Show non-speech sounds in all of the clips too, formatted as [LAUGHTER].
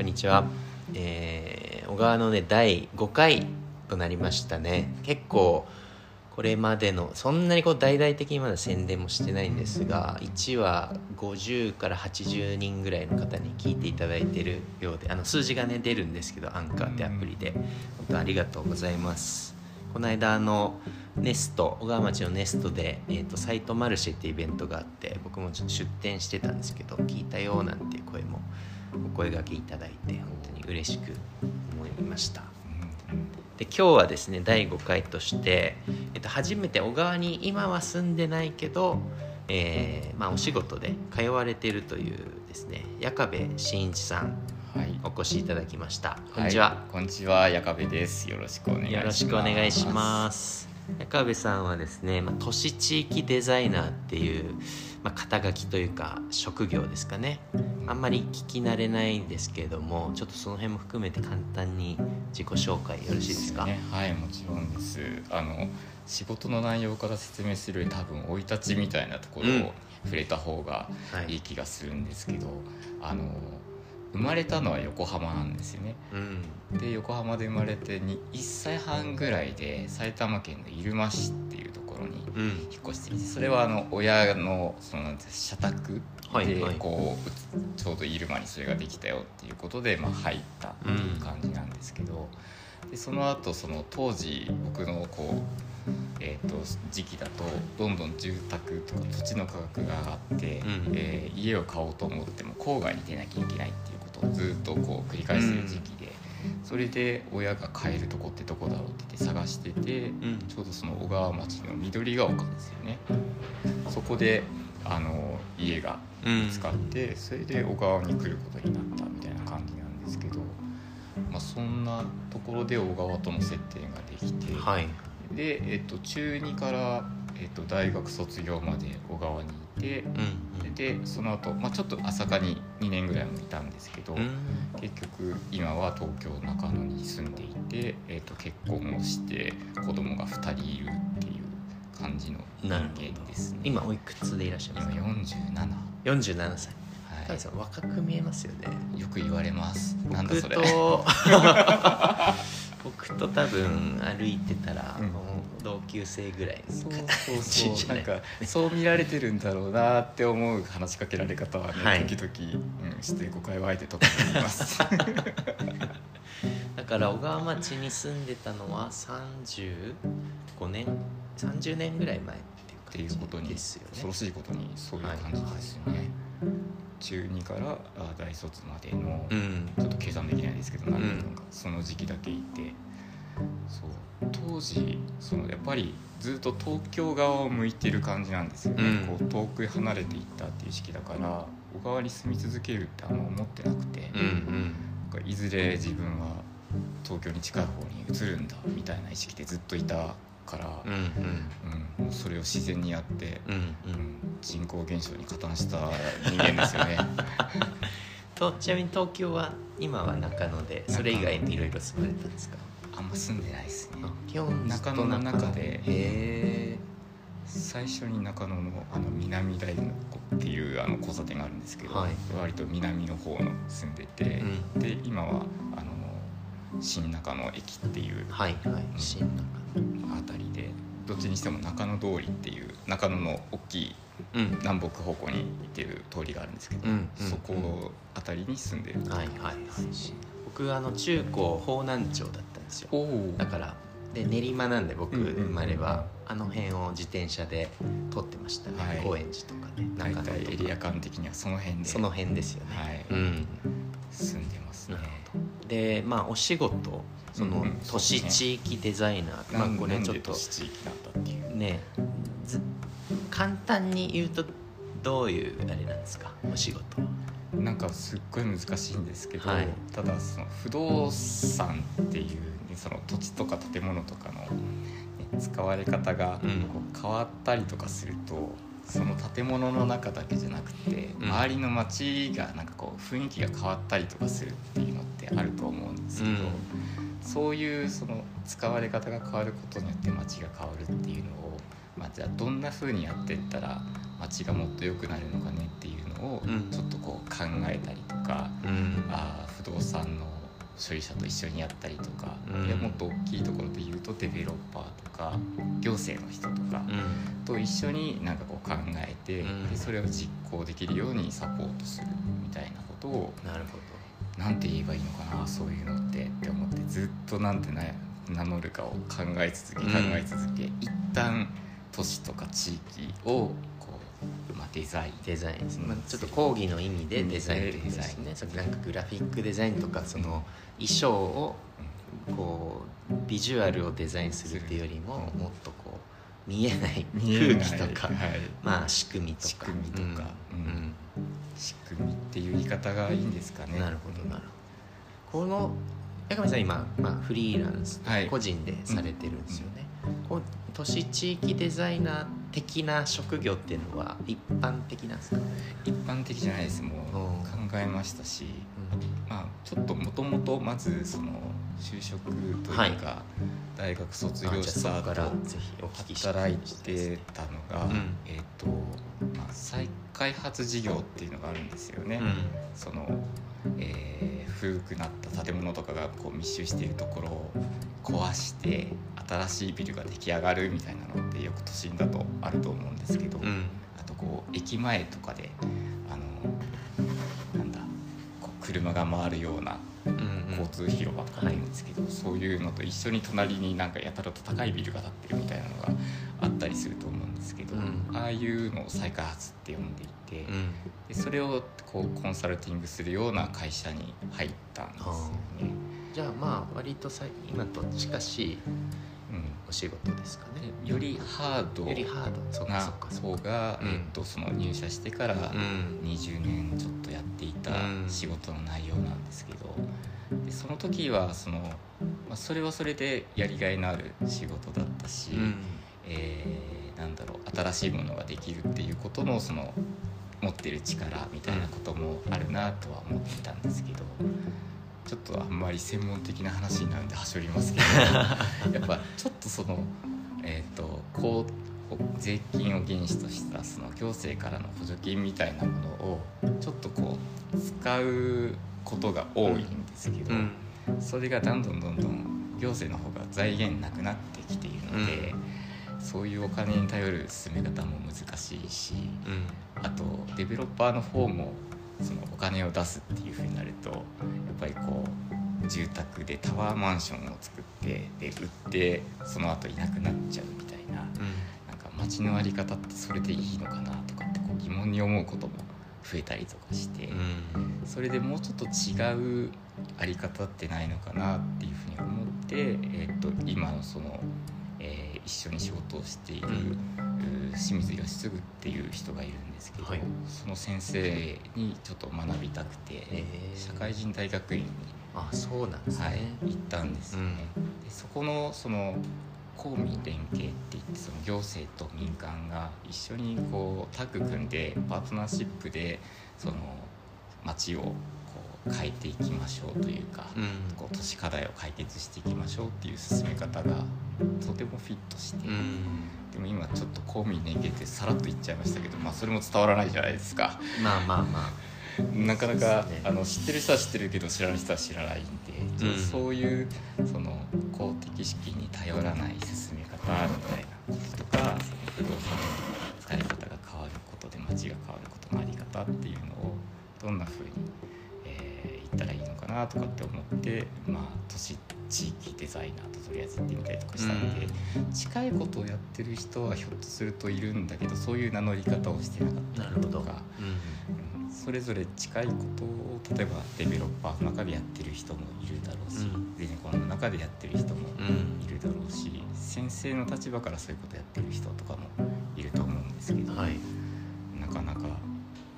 こんにちは、えー小川のね第5回となりましたね。結構これまでのそんなにこう大々的にまだ宣伝もしてないんですが1話50から80人ぐらいの方に聞いていただいてるようであの数字がね出るんですけどアンカーってアプリで。本当ありがとうございます。この間あのネスト小川町のネストで、えー、とサイトマルシェってイベントがあって僕もちょっと出店してたんですけど聞いたよなんていう声もお声がけいただいて本当に嬉しく思いました。で今日はですね第5回として、えっと、初めて小川に今は住んでないけど、えーまあ、お仕事で通われてるというですね矢部真一さんはい。お越しいただきました。こんにちは、いこんにちは、矢部です。よろしくお願いします。よろしくお願いします。矢部さんはですね、まあ、都市地域デザイナーっていう、まあ、肩書きというか職業ですかね。あんまり聞き慣れないんですけれどもちょっとその辺も含めて簡単に自己紹介よろしいですか？ね、はい、もちろんです。あの仕事の内容から説明する多分生い立ちみたいなところうん。を触れた方がはい。いい気がするんですけど、あの生まれたのは横浜なんですよね。うん。で横浜で生まれてに1歳半ぐらいで埼玉県の入間市っていうところにうん。引っ越してきてそれはあの親のその社宅ではいはい。こうちょうど入間にそれができたよっていうことで、まあ、入ったっていう感じなんですけど、でその後その当時僕のこう、えー、と時期だとどんどん住宅とか土地の価格が上がって、うん。えー家を買おうと思っても郊外に出なきゃいけないっていうことをずっとこう繰り返してる時期で。それで親が買えるとこってどこだろうって言って探してて、うん。ちょうどその小川町の緑が丘ですよね。そこであの家がうん見つかって、それで小川に来ることになったみたいな感じなんですけど、まあ、そんなところで小川との接点ができて、はい。で、えっと、中2から、えっと、大学卒業まで小川にいてうんでその後、まあちょっと朝霞に2年ぐらいもいたんですけど、うん。結局今は東京中野に住んでいて、えー、と結婚をして子供が2人いるっていう感じの人間ですね。今おいくつでいらっしゃい今ますか？47 47歳。は高橋さん若く見えますよね。いよく言われます。なんだ僕それ。と [LAUGHS] 僕と多分歩いてたら、うん。同級生ぐらいそうのそうそうなんかそう見られてるんだろうなって思う話しかけられ方はね、はい。時々、うん、して誤解をあえてとかになります。[LAUGHS] だから小川町に住んでたのは35年30年ぐらい前っていう感っていうことにじですよね恐ろしいことにそういう感じですよね、中2からあ大卒までの、うん。ちょっと計算できないですけど何うん。年かその時期だけいてそう。当時そのやっぱりずっと東京側を向いてる感じなんですよね、うん。こう遠く離れていったっていう時期だから小川に住み続けるってあんま思ってなくて、うんうん。なんかいずれ自分は東京に近い方に移るんだみたいな意識でずっといたから、うんうん。うんもうそれを自然にやって、うんううんん人口減少に加担した人間ですよね。[LAUGHS] とちなみに東京は今は中野でそれ以外にいろいろ住まれたんですか？あんま住んでないですね。あ基本中野の中で。最初に中野のあの南大のっていうあの交差点があるんですけど、はい。割と南の方の住んでて、うで今はあの新中野駅っていうはいはい。新中あたりでどっちにしても中野通りっていう中野の大きい南北方向に行ってる通りがあるんですけど、うんうんそこあたりに住んでる。はいはいはい。僕あの中高方南町だったんですよ。だからで練馬なんで僕生まれはあの辺を自転車で通ってましたね、はい。高円寺とかね大中野とエリア間的にはその辺で。その辺ですよね、はい。うん。住んでますね。でまあお仕事そのうんうん都市地域デザイナー、まあこれちょっとなんで都市地域なんだっていう。ねず簡単に言うとどういうあれなんですか？お仕事。なんかすっごい難しいんですけど、はい。ただその不動産っていう、ね、その土地とか建物とかの、ね使われ方がうん。こう変わったりとかすると、その建物の中だけじゃなくて、うん。周りの街がなんかこう雰囲気が変わったりとかするっていうのってあると思うんですけど、うんそういうその使われ方が変わることによって街が変わるっていうのをまあ、じゃあどんな風にやってったら街がもっと良くなるのかねっていうのをうん。ちょっとこう考えたりとか、うん。あー不動産の所有者と一緒にやったりとか、うん。いやもっと大きいところで言うとデベロッパーとか行政の人とかうん。と一緒になんかこう考えて、うん。でそれを実行できるようにサポートするみたいなことをなるほなんて言えばいいのかなそういうのってって思ってずっとなんてな名乗るかを考え続けうん考え続け、一旦都市とか地域をこう、まあ、デザイン。どデザイン。まあ、ちょっと講義の意味でデザインということですねそれなんかグラフィックデザインとかその衣装をこうビジュアルをデザインするっていうよりももっとこう見えない見えない。空気とか、はい。まあ仕組みとか。仕組みとか。うん。うん仕組みっていう言い方がいいんですかね。なるほどなるほど。この八神さん今、まあ、フリーランス、はい。個人でされてるんですよね、こう都市地域デザイナー的な職業っていうのは一般的なんですか、一般的じゃないです。もううん。考えましたし、まあ、ちょっともともとまずその就職というか、はい。大学卒業した後からぜひお聞きした働い。てたのが、うん。えっ、と、まあ、再開発事業っていうのがあるんですよね。うん。そのえー古くなった建物とかがこう密集しているところを壊して新しいビルが出来上がるみたいなのってよく都心だとあると思うんですけど、うん。あとこう駅前とかであの車が回るような交通広場とかあるんですけど、そういうのと一緒に隣になんかやたらと高いビルが建ってるみたいなのがあったりすると思うんですけど、うん。ああいうのを再開発って呼んでいて、うん。でそれをこうコンサルティングするような会社に入ったんですよね。じゃあまあ割とさ今と近しいうんお仕事ですかね。でよりハードよりハード。そうかなそうかそうが、うんえっとその入社してからうん。20年ちょっとやっていたうん。仕事の内容なんですけど、でその時はその、まあ、それはそれでやりがいのある仕事だったし、うん。えーなんだろう新しいものができるっていうことのその持ってる力みたいなこともあるなとは思っていたんですけどちょっとあんまり専門的な話になるんではしょりますけどやっぱちょっとそのえっ、とこう税金を原資としたその行政からの補助金みたいなものをちょっとこう使うことが多いんですけど、うん。それがどんどんどんどん行政の方が財源なくなってきているので、そういうお金に頼る進め方も難しいしうん。あとデベロッパーの方もそのお金を出すっていうふうになるとやっぱりこう住宅でタワーマンションを作ってで売ってその後いなくなっちゃうみたいななんか街の在り方ってそれでいいのかなとかってこう疑問に思うことも増えたりとかして。うんそれでもうちょっと違うあり方ってないのかなっていうふうに思って、えー、と今のその、えー一緒に仕事をしている、清水義嗣っていう人がいるんですけど、はい。その先生にちょっと学びたくて、社会人大学院に、あそうなんですね、はい、行ったんですよね。でそこのその公民連携って言ってその行政と民間が一緒にこうタッグ組んでパートナーシップでその街を変えていきましょうというか、うん。こう都市課題を解決していきましょうっていう進め方がとてもフィットして、うん。でも今ちょっと公民連携ってさらっと言っちゃいましたけど、まあ、それも伝わらないじゃないですか。まあまあまあ。なかなか、ね。あの知ってる人は知ってるけど知らない人は知らないんで、ちょっとそういうその公的資金に頼らない進め方みたいなこととかその不動産の使い方が変わることで街が変わることのあり方っていうのをどんな風に、えー言ったらいいのかなとかって思って、まあ、都市地域デザイナーととりあえず行ってみたりとかしたんで、近いことをやってる人はひょっとするといるんだけどそういう名乗り方をしてなかったりとか。うんうん。それぞれ近いことを例えばデベロッパーの中でやってる人もいるだろうし、うん。ゼネコンの中でやってる人もうんいるだろうし先生の立場からそういうことやってる人とかもいると思うんですけど、はい。なかなか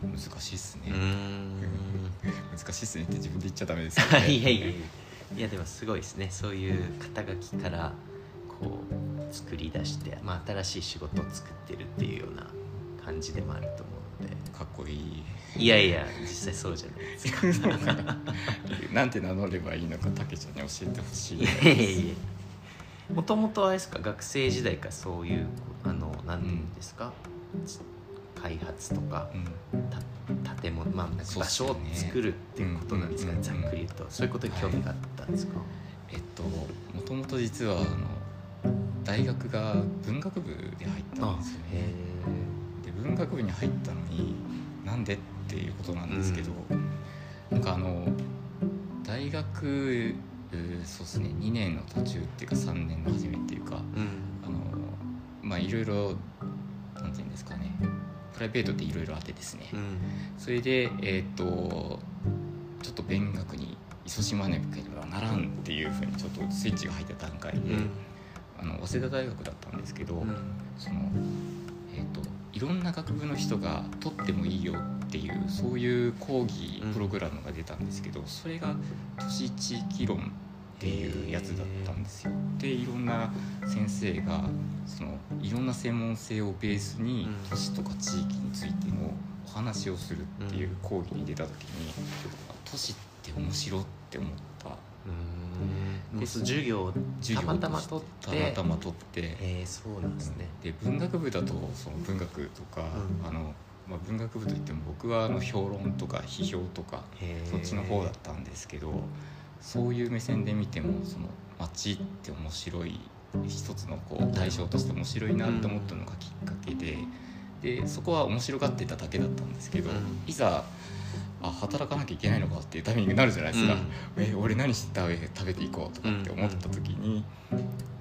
難しいっすね、[LAUGHS] 難しいっすねって自分で言っちゃダメですよね。[LAUGHS] いやい。やいやでもすごいですね。そういう肩書きからこう作り出して、まあ、新しい仕事を作ってるっていうような感じでもあると思うので。かっこいい。いやいや実際そうじゃないですか。[LAUGHS] なんて名乗ればいいのかたけちゃんに教えてほしい。いやいやいや。もともとあれですか学生時代からそういうあの何て言うんですか、開発とか建物、まあ、場所を作るっていうことなんですかね、うんざっくり言うと。そういうことに興味があったんですか、えっともともと実はあの大学が文学部で入ったんですよへねで文学部に入ったのになんでっていうことなんですけど、なんかあの大学そうですね2年の途中っていうか3年の初めっていうかえうん。あのまあいろいろなんていうんですかねプライベートでいろいろあってですね、うん。それでえっ、とちょっと勉学に勤しまなければならんっていうふうにちょっとスイッチが入った段階で、あの早稲田大学だったんですけど、うん。そのえっ、といろんな学部の人が取ってもいいよっていうそういう講義プログラムが出たんですけど、それが都市地域論っていうやつだったんですよ。でいろんな先生がそのいろんな専門性をベースにうん。都市とか地域についてのお話をするっていう講義に出た時に、あ都市って面白って思った。うん。もうその授業を授業たまたまと取しって。たまたま取って。へえそうなんですね、で文学部だとその文学とか、うん。あのまあ、文学部といっても僕はあの評論とか批評とかそっちの方だったんですけどそういう目線で見てもその街って面白い一つのこう対象として面白いなって思ったのがきっかけででそこは面白がってただけだったんですけど、うん。いざあ働かなきゃいけないのかっていうタイミングになるじゃないですか、え俺何して食べ食べていこうとかって思った時に、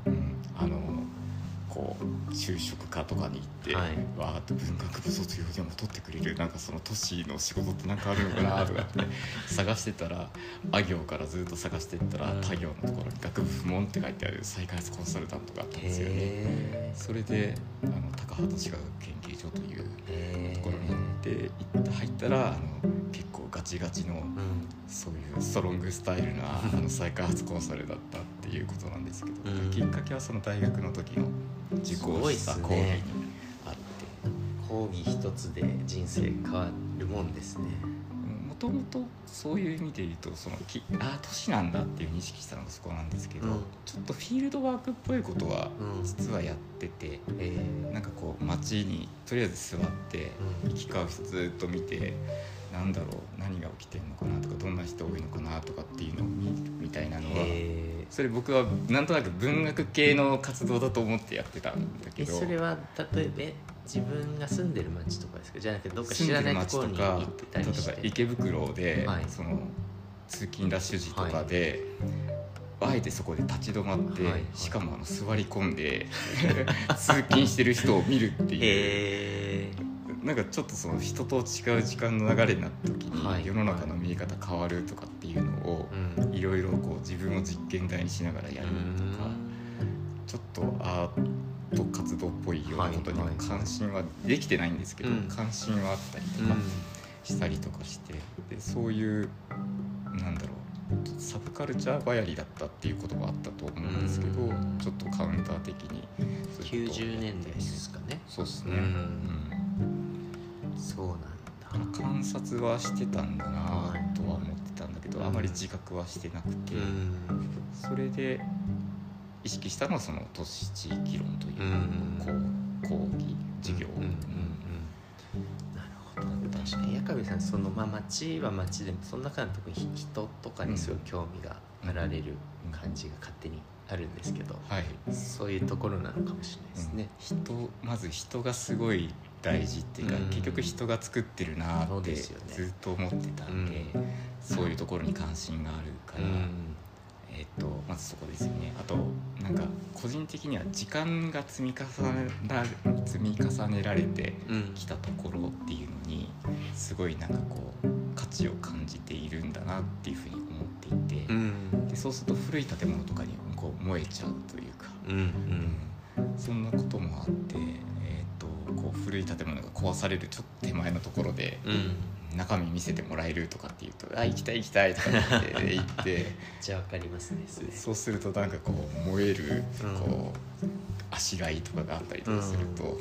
うん。あのこう就職課とかに行って、はい。わーっと文学部卒業でも取ってくれるなんかその都市の仕事って何かあるのかなとかって [LAUGHS] 探してたらあ行からずっと探してったらうん。他行のところに学部不問って書いてある再開発コンサルタントがあったんですよね。へそれであの高畑歯科学研究所というえところに行って行った入ったらあの結構ガチガチのうん。そういうストロングスタイルなあの再開発コンサルだったいうことなんですけど、うん。きっかけはその大学の時の受講した講義にあって。講義一つで人生変わるもんですね。もともとそういう意味で言うとそのきああ都市なんだっていう認識したのがそこなんですけど、うん。ちょっとフィールドワークっぽいことはうん。実はやってて、えなんかこう街にとりあえず座ってうん。行き交う人ずっと見てなんだろう何が起きてんのかなとかどんな人多いのかなとかっていうのを見るみたいなのはえそれ僕はなんとなく文学系の活動だと思ってやってたんだけえどそれは例えばえ自分が住んでる町とかですか？じゃなくてどっか知らない街ところに行ってた例りして？えば池袋で、はい。その通勤ラッシュ時とかで、あえてそこで立ち止まって、はい。はい。しかもあの座り込んで [LAUGHS] 通勤してる人を見るっていう。えなんかちょっとその人と違う時間の流れになった時に、はい。世の中の見え方変わるとかっていうのをいろいろこう自分を実験台にしながらやるとか、ちょっとアート活動っぽいようなことにも関心はできてないんですけど、うん関心はあったりとうん。かしたりとかしてでそういうなんだろうサブカルチャー流行りだったっていうこともあったと思うんですけど、うん。ちょっとカウンター的にそういうことをや90って年代ですかね。そうですね、うん。うんそうなんだ。観察はしてたんだなはいとは思ってたんだけど、うん。あまり自覚はしてなくて、うん。それで意識したのはその都市地域論といううん。講義授業、うんうんうんなるほど。確かに矢上さんそのまあ町は町でもその中の特に人とかにすごい興味があられる感じが勝手にあるんですけどはい、そういうところなのかもしれないですね。人まず人がすごい大事っていうか、うん。結局人が作ってるなってずっと思ってたんで、そういうところに関心があるから、えっとまずそこですよね。あとなんか個人的には時間が積み重ねら積み重ねられてうん。きたところっていうのにすごいなんかこう価値を感じているんだなっていうふうに思っていて、うん。でそうすると古い建物とかにこう燃えちゃうというか、うんうんそんなこともあって、えー、とこう古い建物が壊されるちょっと手前のところでうん。中身見せてもらえるとかっていうと「あ行きたい行きたい」とかって言って [LAUGHS] じゃあわかりますねそうするとなんかこう燃えるうん。こうあしらいとかがあったりとかすると、も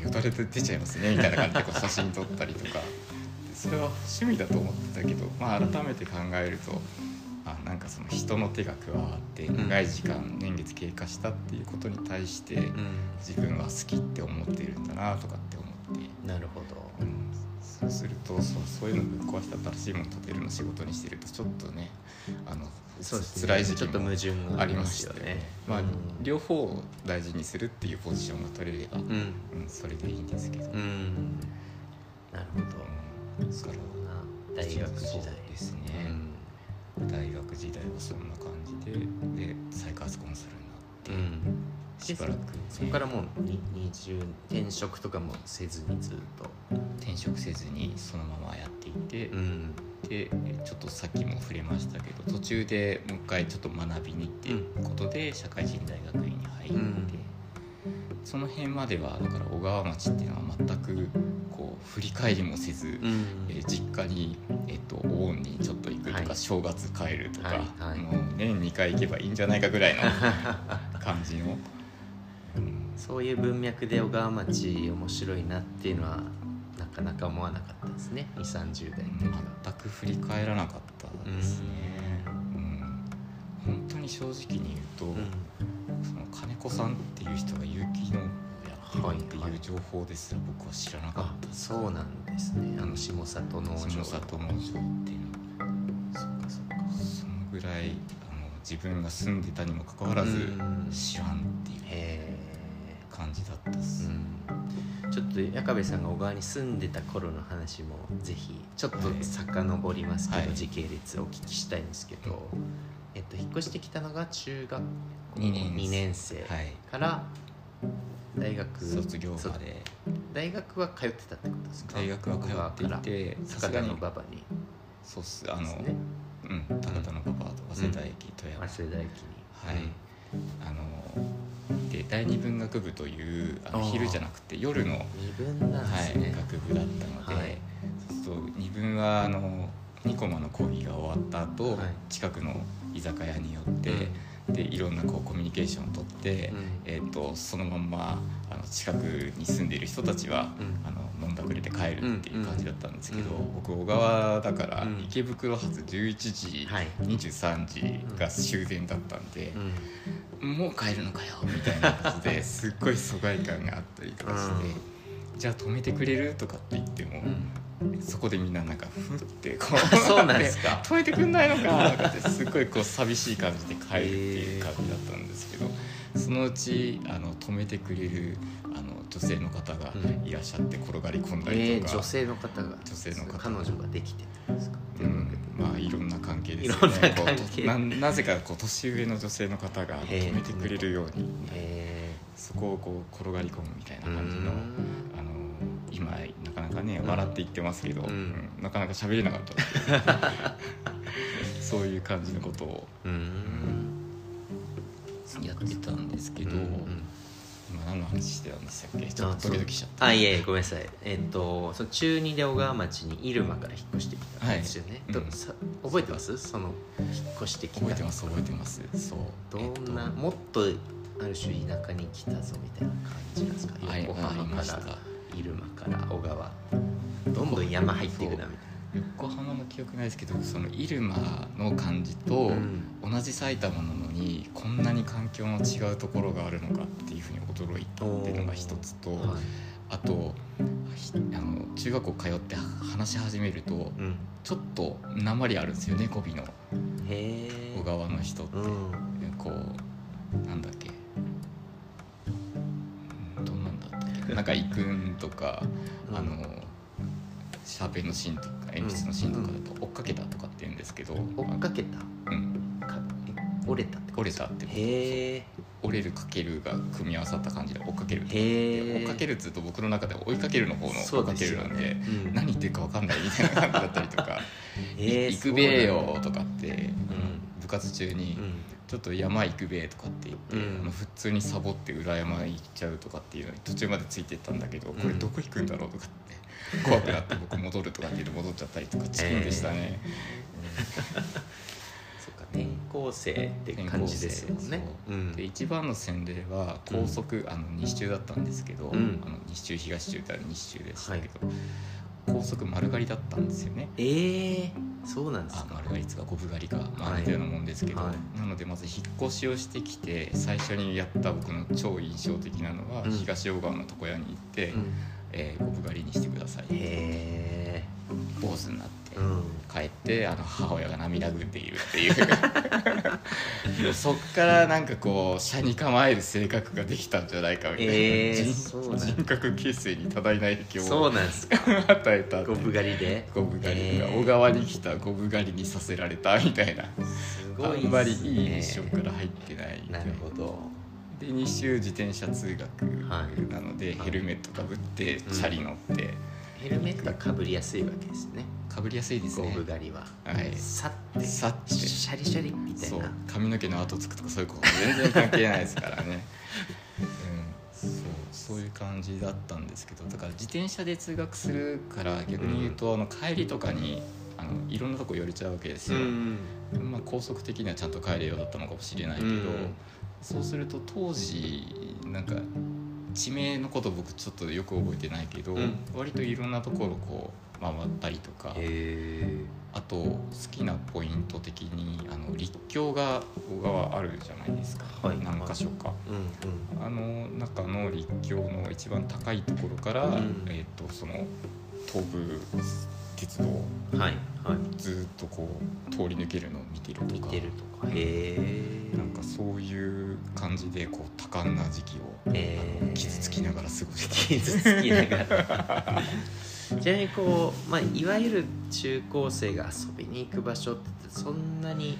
うよだれで出ちゃいますねみたいな感じでこう写真撮ったりとか。でそれは趣味だと思ってたけど、まあ、改めて考えるとああなんかその人の手が加わってうん。長い時間年月経過したっていうことに対してうん。自分は好きって思っているんだなとかって思って、なるほど。うん、そうするとそうそういうのぶっ壊して新しいもの立てるの仕事にしてるとちょっとねあのそうですね。辛い時期もちょっと矛盾がありましたよね。まあ、うん。両方を大事にするっていうポジションが取れれば、うん。うんそれでいいんですけど、うん。なるほど。うん。そ大学時代。ですね、大学時代はそんな感じでで再開発コンサルになって、うん、うんしばらく、ね、そこからもうに20転職とかもせずにずっと。転職せずにそのままやっていて、うん。でちょっとさっきも触れましたけど途中でもう一回ちょっと学びにっていうことで社会人大学院に入って、うんその辺まではだから小川町っていうのは全くこう振り返りもせず、うん。えー実家に、えっとお盆にちょっと行くとか、はい。正月帰るとか、はいはい。もう年2回行けばいいんじゃないかぐらいの [LAUGHS] 感じの、うん。そういう文脈で小川町面白いなっていうのはなかなか思わなかったですね。2 3 0代の時は。全く振り返らなかったですね、うん。本当に正直に言うと、うんその金子さんっていう人が有機農業はいやってるっていう情報ですら僕は知らなかあったそうなんですね。あの下里農場。その里農場っていうの。そっかそっか。そのぐらいあの自分が住んでたにもかかわらずうん。知らんっていうへ感じだったっす、え、うん、ちょっと矢部さんが小川に住んでた頃の話もぜひちょっとはい。遡りますけど、はい。時系列をお聞きしたいんですけど、えっと、引っ越してきたのが中学校二年2年生はい。から大学卒業そまで。大学は通ってたってことですか？大学は通っていてさすがに。坂田の馬場に。そうっす。あの、ね。うん高田のパパと早稲田駅富山、早稲田駅に。はい。あので第二文学部というあの昼じゃなくて夜の、二分なんですね、はい、学部だったので、はい。そうすると二分はあのニコマの講義が終わった後、はい。近くの居酒屋に寄って、でいろんなこうコミュニケーションをとって、うん。えー、とそのまんまあの近くに住んでいる人たちは、うん。あの飲んだくれて帰るっていう感じだったんですけど、うん。僕小川だからうん。池袋発11時、はい。23時が終電だったんでう、ん。もう帰るのかよみたいな感じで [LAUGHS] すっごい疎外感があったりとかして、うん。じゃあ止めてくれる？とかって言っても、うんそこでみんななんかふってこうそうなんですか。[LAUGHS] 止めてくんないのかとかってすっごいこう寂しい感じで帰るっていう感じだったんですけど、そのうちあの止めてくれるあの女性の方がいらっしゃって転がり込んだえー、りとか、女性の方が女性の方が彼女ができてたんですか、うん、まあいろんな関係ですよねななぜかこう年上の女性の方が止めてくれるようにえそこをこう転がり込むみたいなー、感じの。うん。あの今なかなかねうん。笑って言ってますけど、うん。うん。なかなか喋れなかった [LAUGHS] そういう感じのことを。うん。やってたんですけど、うん今何の話してたんでしたっけ？ちょっとドキドキしちゃったあいえごめんなさい。えっ、とその中二で小川町に入間から引っ越してきたんですよね、はい。うん覚えてます？その引っ越してきた。覚えてます覚えてます。そう。どんな、えっと。もっとある種田舎に来たぞみたいな感じなんですか？はい横浜から入間から小川。どんどん山入っていくなみたい横浜の記憶ないですけどその入間の感じと、同じ埼玉なのにこんなに環境の違うところがあるのかっていうふうに驚いたっていうのが一つと、はい。あとひあの中学校通って話し始めるとうん、ちょっと鉛あるんですよね語尾の。小川の人って、うん。こうなんだっけなんだったっけなんか「行くん」とか、うん。あのシャーペンの芯とか鉛筆の芯とかだと追っかけたとかって言うんですけど、追っかけた？うん、かえ折れたって折れたってこと。折れるかけるが組み合わさった感じで追っかける追っかけるっつうと僕の中では追いかけるの方の追っかけるなんでうん。何言ってるか分かんないみたいな感じだったりとか「[LAUGHS] へえ行くべえよ」とかって、ん。部活中にうん「ちょっと山行くべえ」とかって言って、うん。あの普通にサボって裏山行っちゃうとかっていうのに途中までついてったんだけど、これどこ行くんだろうとかって怖くなって僕戻るとかって言って戻っちゃったりとかチキンでしたね。そっか転校生って感じですもん。ねで一番の洗礼は高速、あの西中だったんですけど、うん。あの西中東中ってある西中でしたけど、高速丸刈りだったんですよね。ええそうなんですあか丸刈りつか五分刈りか、まあ、似たようなもんですけど、はい。なのでまず引っ越しをしてきて最初にやった僕の超印象的なのは、うん。東大川の床屋に行って、うん。えー、五分刈りにしてくださいへ坊主になって、帰ってあの母親が涙ぐんでいるっていう。[LAUGHS] そっからなんかこう車に構える性格ができたんじゃないかみたいな、えー人格形成に多大な影響そをうなんですか。与えたゴブ狩りで。ゴブ狩りがえー。小川に来たゴブ狩りにさせられたみたいな。すごいね。あんまりいい印象から入ってないないるほど。で2週自転車通学はい。なので、はい。ヘルメットかぶってうん。チャリ乗ってヘルメットはかぶりやすいわけですね。かぶりやすいですゴねブ狩りは。はい。さってさって。シャリシャリみたいそう。な髪の毛の跡つくとかそういうこと全然関係ないですからね、うん、そう。そういう感じだったんですけど。だから自転車で通学するから逆に言うと、あの帰りとかにあのいろんなとこ寄れちゃうわけですよ、ん。まあ、高速的にはちゃんと帰れようだったのかもしれないけど、うん。そうすると当時なんか地名のこと僕ちょっとよく覚えてないけど、うん。割といろんなところこう回ったりとか、へあと好きなポイント的にあの立教が小川あるじゃないですか、はい。何箇所か。えうん。あの中の立教の一番高いところから、うん。えー、とその東武鉄道いはい。ずっとこう通り抜けるのを見てるとか。見てるとか。へえなんかそういう感じでこう多感な時期を、傷つきながら過ごした傷つきながら。[LAUGHS] ちなみにこう、まあ、いわゆる中高生が遊びに行く場所ってそんなに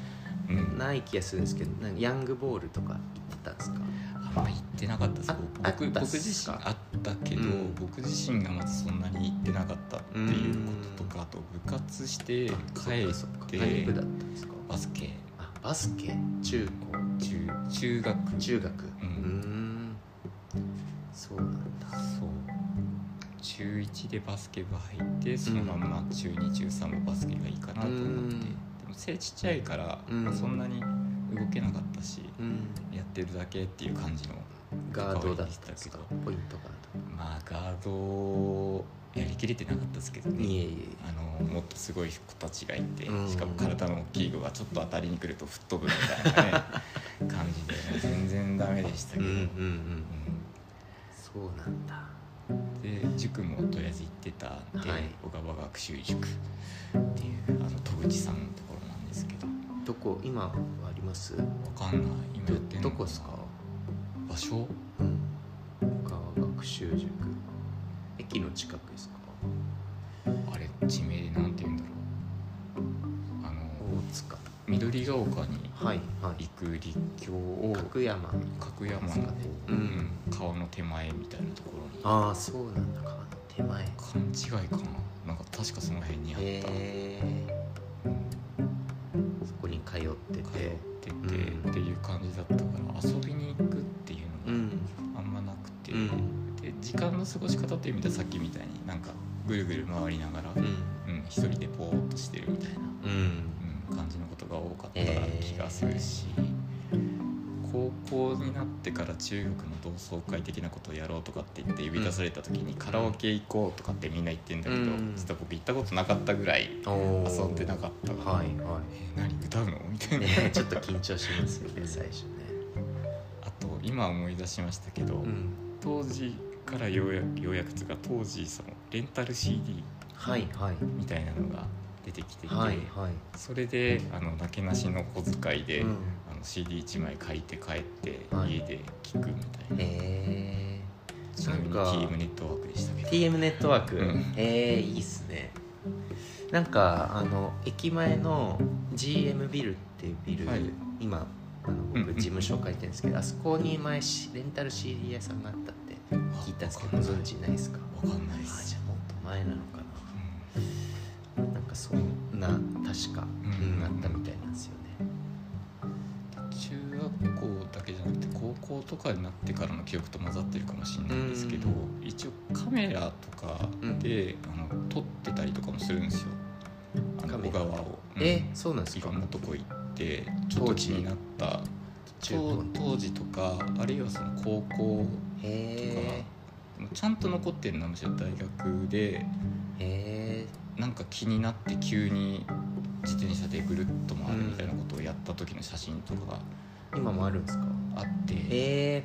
うん、ない気がするんですけどなんかヤングボールとか行ってたんですか？あんま行ってなかったですあ僕僕す自身あったけど、うん。僕自身がまずそんなに行ってなかったっていうこととかあと部活して帰そってバスケ。あバスケ？中高？中中学。中学。ううんん。そうなんだ。そう。中1でバスケ部入ってそのまんま中2中3もバスケがいいかなと思って、うん。でも背ちっちゃいから、そんなに動けなかったしうん。やってるだけっていう感じのガードだったんですか？ポイントガーまあガードやりきれてなかったですけどね。あのもっとすごい子たちがいて、うん。しかも体の大きい子がちょっと当たりに来ると吹っ飛ぶみたいなね感じで全然ダメでしたけど、えうんうんうん。うんそうなんだ。で塾もとりあえず行ってたんで、はい。小川学習塾っていうあの戸口さんのところなんですけど。どこ？今はあります？わかんない。今どやってんのどこですか？場所？うん。小川学習塾。駅の近くですか？あれ地名でなんて言うんだろう。あの大塚。緑が丘にはいはい。行く立教を角山。角山のね。ううん。ん川の手前みたいなところに。ああそうなんだ。川の手前。へ勘違いかな。なんか確かその辺にあった、え。そこに通って通ってっていう感じだったから遊びに行くっていううのん。があんまなくて、うん。で時間の過ごし方っていう意味ではさっきみたいになんかぐるぐる回りながら、うん。うん一人でぼーっとしてるみたいな、うん。うん、感じのことが多かったえー気がするし、高校になってから中学の同窓会的なことをやろうとかって言って呼び出された時にカラオケ行こうとかってみんな言ってんだけど、うん。実は僕行ったことなかったぐらい遊んでなかったから、はいはえー何歌うの？みたいいな、ねちょっと緊張しますよね最初ね。あと今思い出しましたけど、うん。当時からようやくようやくつうか当時そのレンタル CD はいはい。みたいなのが出てきてて、はいはい。それであのなけなしの小遣いで、うん CD1 枚借りて帰ってはい。家で聴くみたいな、へえちなみになんか TM ネットワークでしたけど。TM ネットワーク、うん。へえいいっすね。なんかあの駅前の GM ビルっていうビル、はい。今あのうんうん。僕事務所借りてるんですけど、あそこに前しレンタル CD 屋さんがあったって聞いたんですけどご存知ないですか？わかんないであすじゃあもっと前なのかな。なんかそんな確か、うん。うんあったみたいなんですよ学校だけじゃなくて高校とかになってからの記憶と混ざってるかもしれないんですけど、う一応カメラとかで、あの撮ってたりとかもするんですよ。小川を、うんえそうなんですいかろんなとこ行ってちょっと気になった当当時とかあるいはその高校へちゃんと残ってるのはむしろ大学でえへか気になって急に自転車でぐるっと回るみたいなことをやった時の写真とかが今もあるんですか？あって、え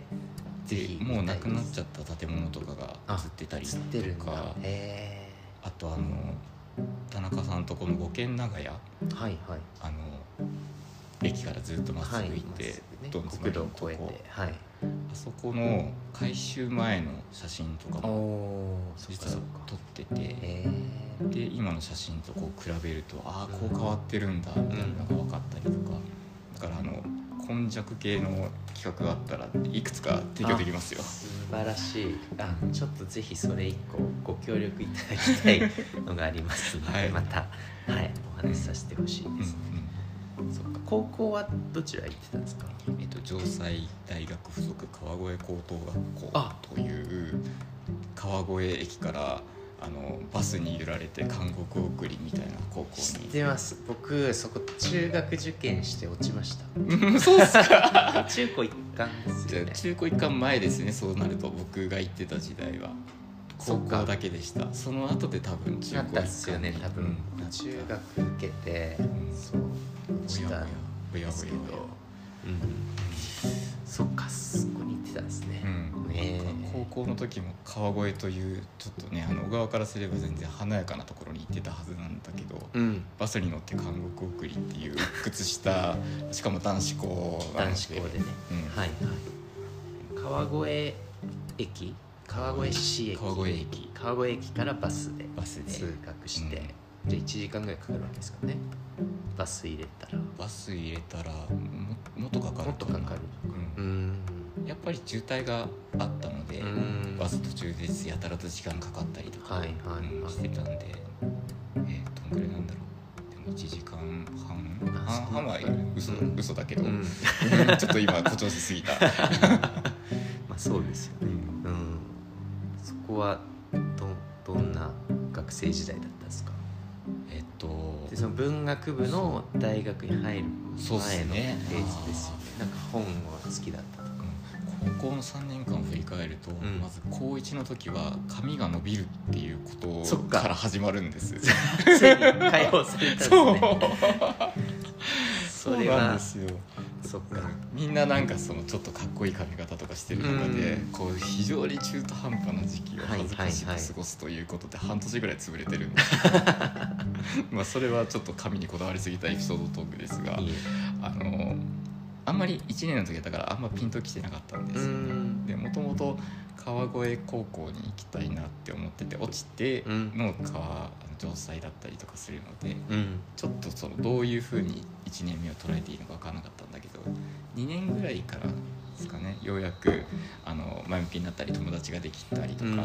ー、ぜでひもうなくなっちゃった建物とかが写ってたりとか。へあとあの田中さんとこの五軒長屋。えはいはい。あの駅からずっとまっすぐ行って、はいどんつま国道りのとこ。を越えてはい。あそこの改修前の写真とかおも実は撮ってて。えで今の写真とこう比べるとああこう変わってるんだみたいなのが分かったりとか。だからあの今昔系の企画があったらいくつか提供できますよ。ー、素晴らしい。あちょっとぜひそれ一個ご協力いただきたいのがありますので、はい。またはいお話しさせてほしいうんです、そっか高校はどちら行ってたんですか？うんえっと城西大学附属川越高等学校あ。という川越駅からあのバスに揺られて監獄送りみたいな高校知っにてます。僕そこ中学受験して落ちました。う [LAUGHS] んそうっすか？[LAUGHS] 中高一貫ですじゃあよね中高一貫前ですねそうなると僕が行ってた時代は。そっか高校だけでした。その後で多分中なった高一貫っすよね多分、うん中学受けて、ん。そう。落ちたんおやおやですけどうん。そっかそ校の時も川越というちょっとねあの小川からすれば全然華やかなところに行ってたはずなんだけどうん。バスに乗って監獄送りっていう屈したしかも男子校男子校でね、うん。はいはい。川越駅？川越市駅。川越駅。川越駅からバスでバスで。通学して、じゃあ1時間ぐらいかかるわけですかね。バス入れたら。バス入れたらももっとかかるもっとかかる。うん。うんやっぱり渋滞があったので、うん。バス途中でやたらと時間かかったりとか、はいはいはい。うんしてたんでえー、どんぐらいなんだろう。でも1時間半あ半半は嘘,、うん。嘘だけど、うん。[LAUGHS] ちょっと今誇張しすぎた。[LAUGHS] まあそうですよね。うん。そこはどどんな学生時代だったんですか？えっとでその文学部の大学に入る前のね。フェーズですよね。なんか本は好きだった？高校の3年間を振り返ると、ん。まず高1の時は髪が伸びるっていうことか。ら始まるんです。ついに解放されたんですそう [LAUGHS] ね [LAUGHS] そうなんはですよ。そっか。みんななんかそのちょっとかっこいい髪型とかしてる中で、うん。こう非常に中途半端な時期を恥ずかしく過ごすということで半年ぐらい潰れてるんで。す [LAUGHS] まあそれはちょっと髪にこだわりすぎたエピソードトークですがあのあんまり1年の時だからあんまピンときてなかったんでうすよ、ん。でもともと川越高校に行きたいなって思ってて落ちてうん。の川城西だったりとかするのでうん。ちょっとそのどういうふうに1年目を捉えていいのか分からなかったんだけど2年ぐらいからですかね。ようやくあの前向きになったり友達ができたりとか、うん。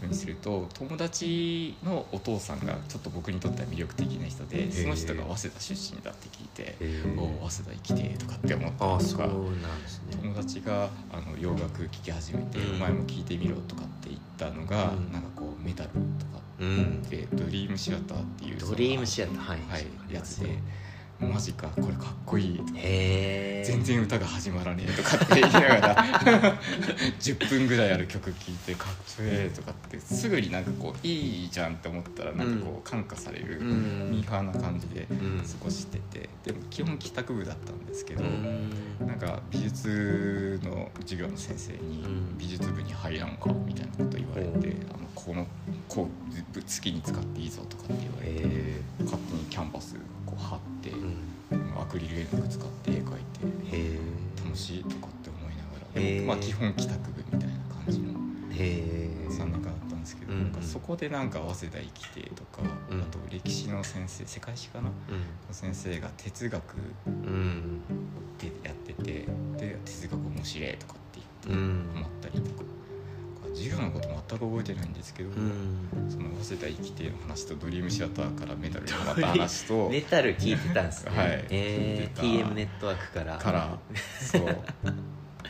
ふうにすると友達のお父さんがちょっと僕にとっては魅力的な人でその人が早稲田出身だって聞いて「おお早稲田行きてえ」とかって思ったりとかね。友達があの洋楽聴き始めて「うん。お前も聴いてみろ」とかって言ったのが、うん。なんかこうメタルとかうん。でドリームシアターっていうドリームシアター。はいはい、やつで「マジかこれかっこいい」全然歌が始まらねえとかって言いながら。[LAUGHS] 10分ぐらいある曲聴いてかっこええとかってすぐになんかこういいじゃんって思ったらなんかこう感化されるうん。ミーハーな感じで。うん過ごしてて。でも基本帰宅部だったんですけど、うん。なんか美術の授業の先生にうん「美術部に入らんか?」みたいなこと言われて「あのこのこう好きに使っていいぞ」とかって言われてへ勝手にキャンバスこう貼ってえうん。アクリル絵の具使って絵描いて楽しいとかって思いながらでもまあ基本帰宅部みたいな感じのへえ3年間だったんですけど、うんなんかそこでなんか早稲田生きてとか、うん。あと歴史の先生世界史かな？の先生が哲学でやっててで哲学面白いとかって言ってうん。思ったりとか授業のこと全く覚えてないんですけど、うん。その早稲田生きての話とドリームシアターからメダルになった話と [LAUGHS] メタル聞いてたんですね。はい。えー、TM ネットワークから。からそう。[LAUGHS]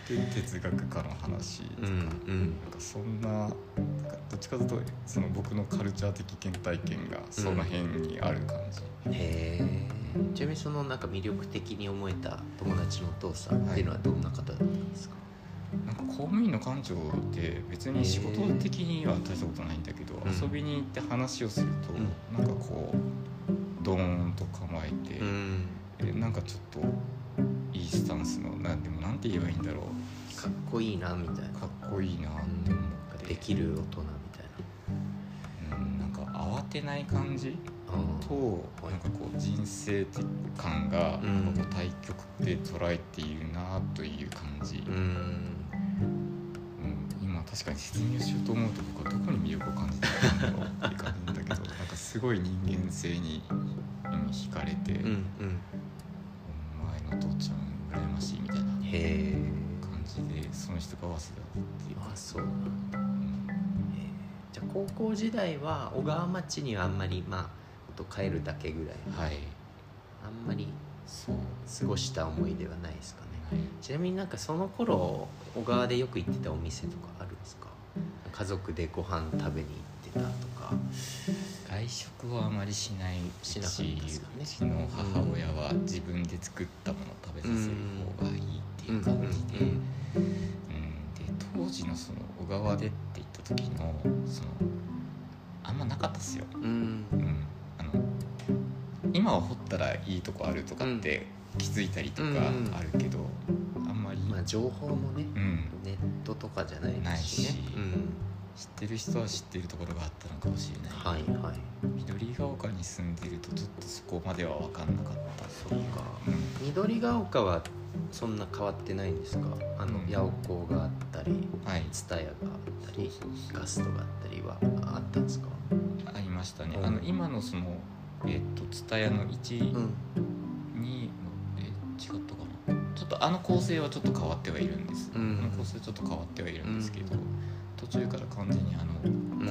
で哲学科の話とか、うんうん。なんかそんなどっちかというとその僕のカルチャー的原体験がその辺にある感じ、へえちなみにそのなんか魅力的に思えた友達のお父さんっていうのはどんな方だったんですか、なんか公務員の館長って別に仕事的には大したことないんだけど、うん。遊びに行って話をすると、うなんかこうドーンと構えて、うなんかちょっといいスタンスのなんでもなんて言えばいいんだろう。かっこいいなみたいな。かっこいいなって思って、できる大人みたいうん、なんか慌てない感じとなんかこう人生的感がうん。なんかこう対極で捉えているなという感じ、うん確かに説明をしようと思うと僕はどこに魅力を感じてるんだろうって感じだけどなんかすごい人間性にうん惹かれて、うんうん。お前の父ちゃん羨ましいみたいな感じでその人が早稲田っていうあそう。なんだうん。じゃあ高校時代は小川町にはあんまりまあと帰るだけぐらいはいあんまり過ごした思い出はないですかちなみになんかその頃小川でよく行ってたお店とかあるんですか？家族でご飯食べに行ってたとか。外食はあまりしないしなかったですかね。うちの母親は自分で作ったものを食べさせる方がいいっていう感じで、うんうんで当時のその小川でって言った時のそのあんまなかったっすよ、うん。うん、あの今は掘ったらいいとこあるとかって気づいたりとかうん。うんあるけど、あんまり、まあ情報もねうん、ネットとかじゃないしね。ないし。知ってる人は知ってるところがあったのかもしれない、うん、はいはい。緑が丘に住んでるとちょっとそこまでは分かんなかった。そうん。緑が丘はそんな変わってないんですか？あのうん。八百子があったりはい。蔦屋があったりガストがあったりはあったんですか？ありましたね。うん。あの今のそのえっ、と蔦屋の位置うんあの構成はちょっと変わってはいるんです、うん。あの構成ちょっと変わってはいるんですけど、うん。途中から完全にあの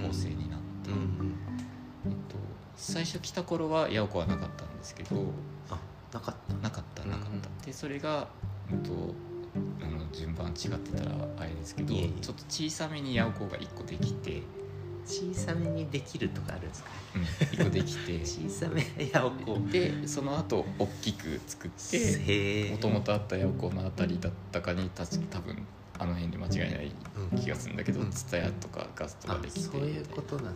構成になって、うん。うんえっと、最初来た頃は八百子はなかったんですけどあなかった。なかったなかった、うんでそれが、えっと、あの順番違ってたらあれですけどちょっと小さめに八百子が1個できて、小さめにできるとかあるんですか？うん、1個できて。小さめ八百子でその後大きく作ってもともとあった八百子のあたりだったかに確か多分あの辺で間違いないうん。気がするんだけどうん。蔦屋とかガストあができてそういうことなんだ。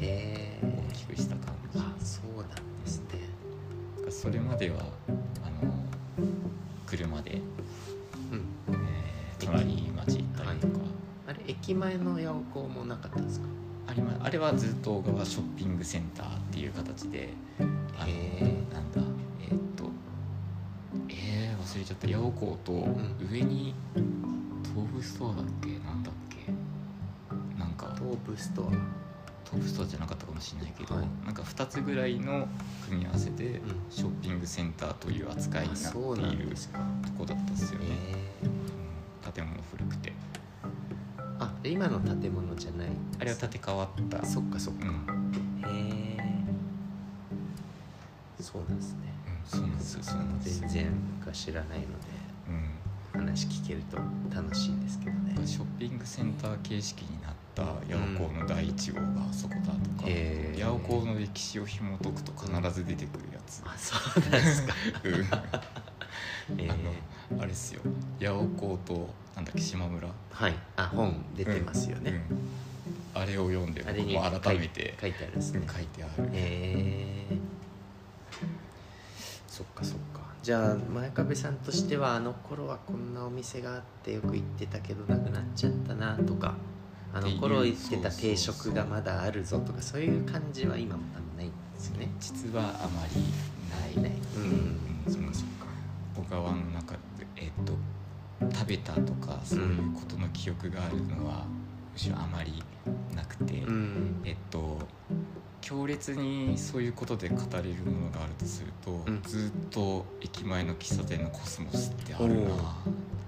へえ。大きくした感じ。あそうなんですね。それまではあの車で、うん。えー隣町行ったりとか、あれ駅前の八百子もなかったんですか？ありまあれはずっと小川ショッピングセンターっていう形であのへなんだえーっとえー、忘れちゃった。八百子とん上に東武ストアだっけ？なんだっけ？なんか東武ストア。東武ストアじゃなかったかもしれないけど、はい。なんか2つぐらいの組み合わせでん。ショッピングセンターという扱いになっていんるとこだったですよね、へうん。建物古くてで今の建物じゃない。あれは建て替わった。そっかそっか。うん、へえ。そうなんですね。うん、そうなんです全然昔知らないのでうん。話聞けると楽しいんですけどね。ショッピングセンター形式になった八百子の第1号があそこだとか、へー八百子の歴史を紐解くと必ず出てくるやつ、あそうなんですか。うん。[LAUGHS] え。ーあのあれっすよ。八百子となんだっけ島村。はい。あ本出てますよね、うん。あれを読んであれに僕も改めて書いてあるんですね。書いてある、へえそっかそっか。じゃあ前壁さんとしてはあの頃はこんなお店があってよく行ってたけどなくなっちゃったなとかあの頃行ってた定食がまだあるぞとかそういう感じは今もあんまないんですよね。実はあまりない。ない。うん。うん。そっかそっか。小川の中でえっと食べたとかそういうことの記憶があるのは、むしろあまりなくて、うん。えっと強烈にそういうことで語れるものがあるとすると、うん。ずっと駅前の喫茶店のコスモスってあるおなー。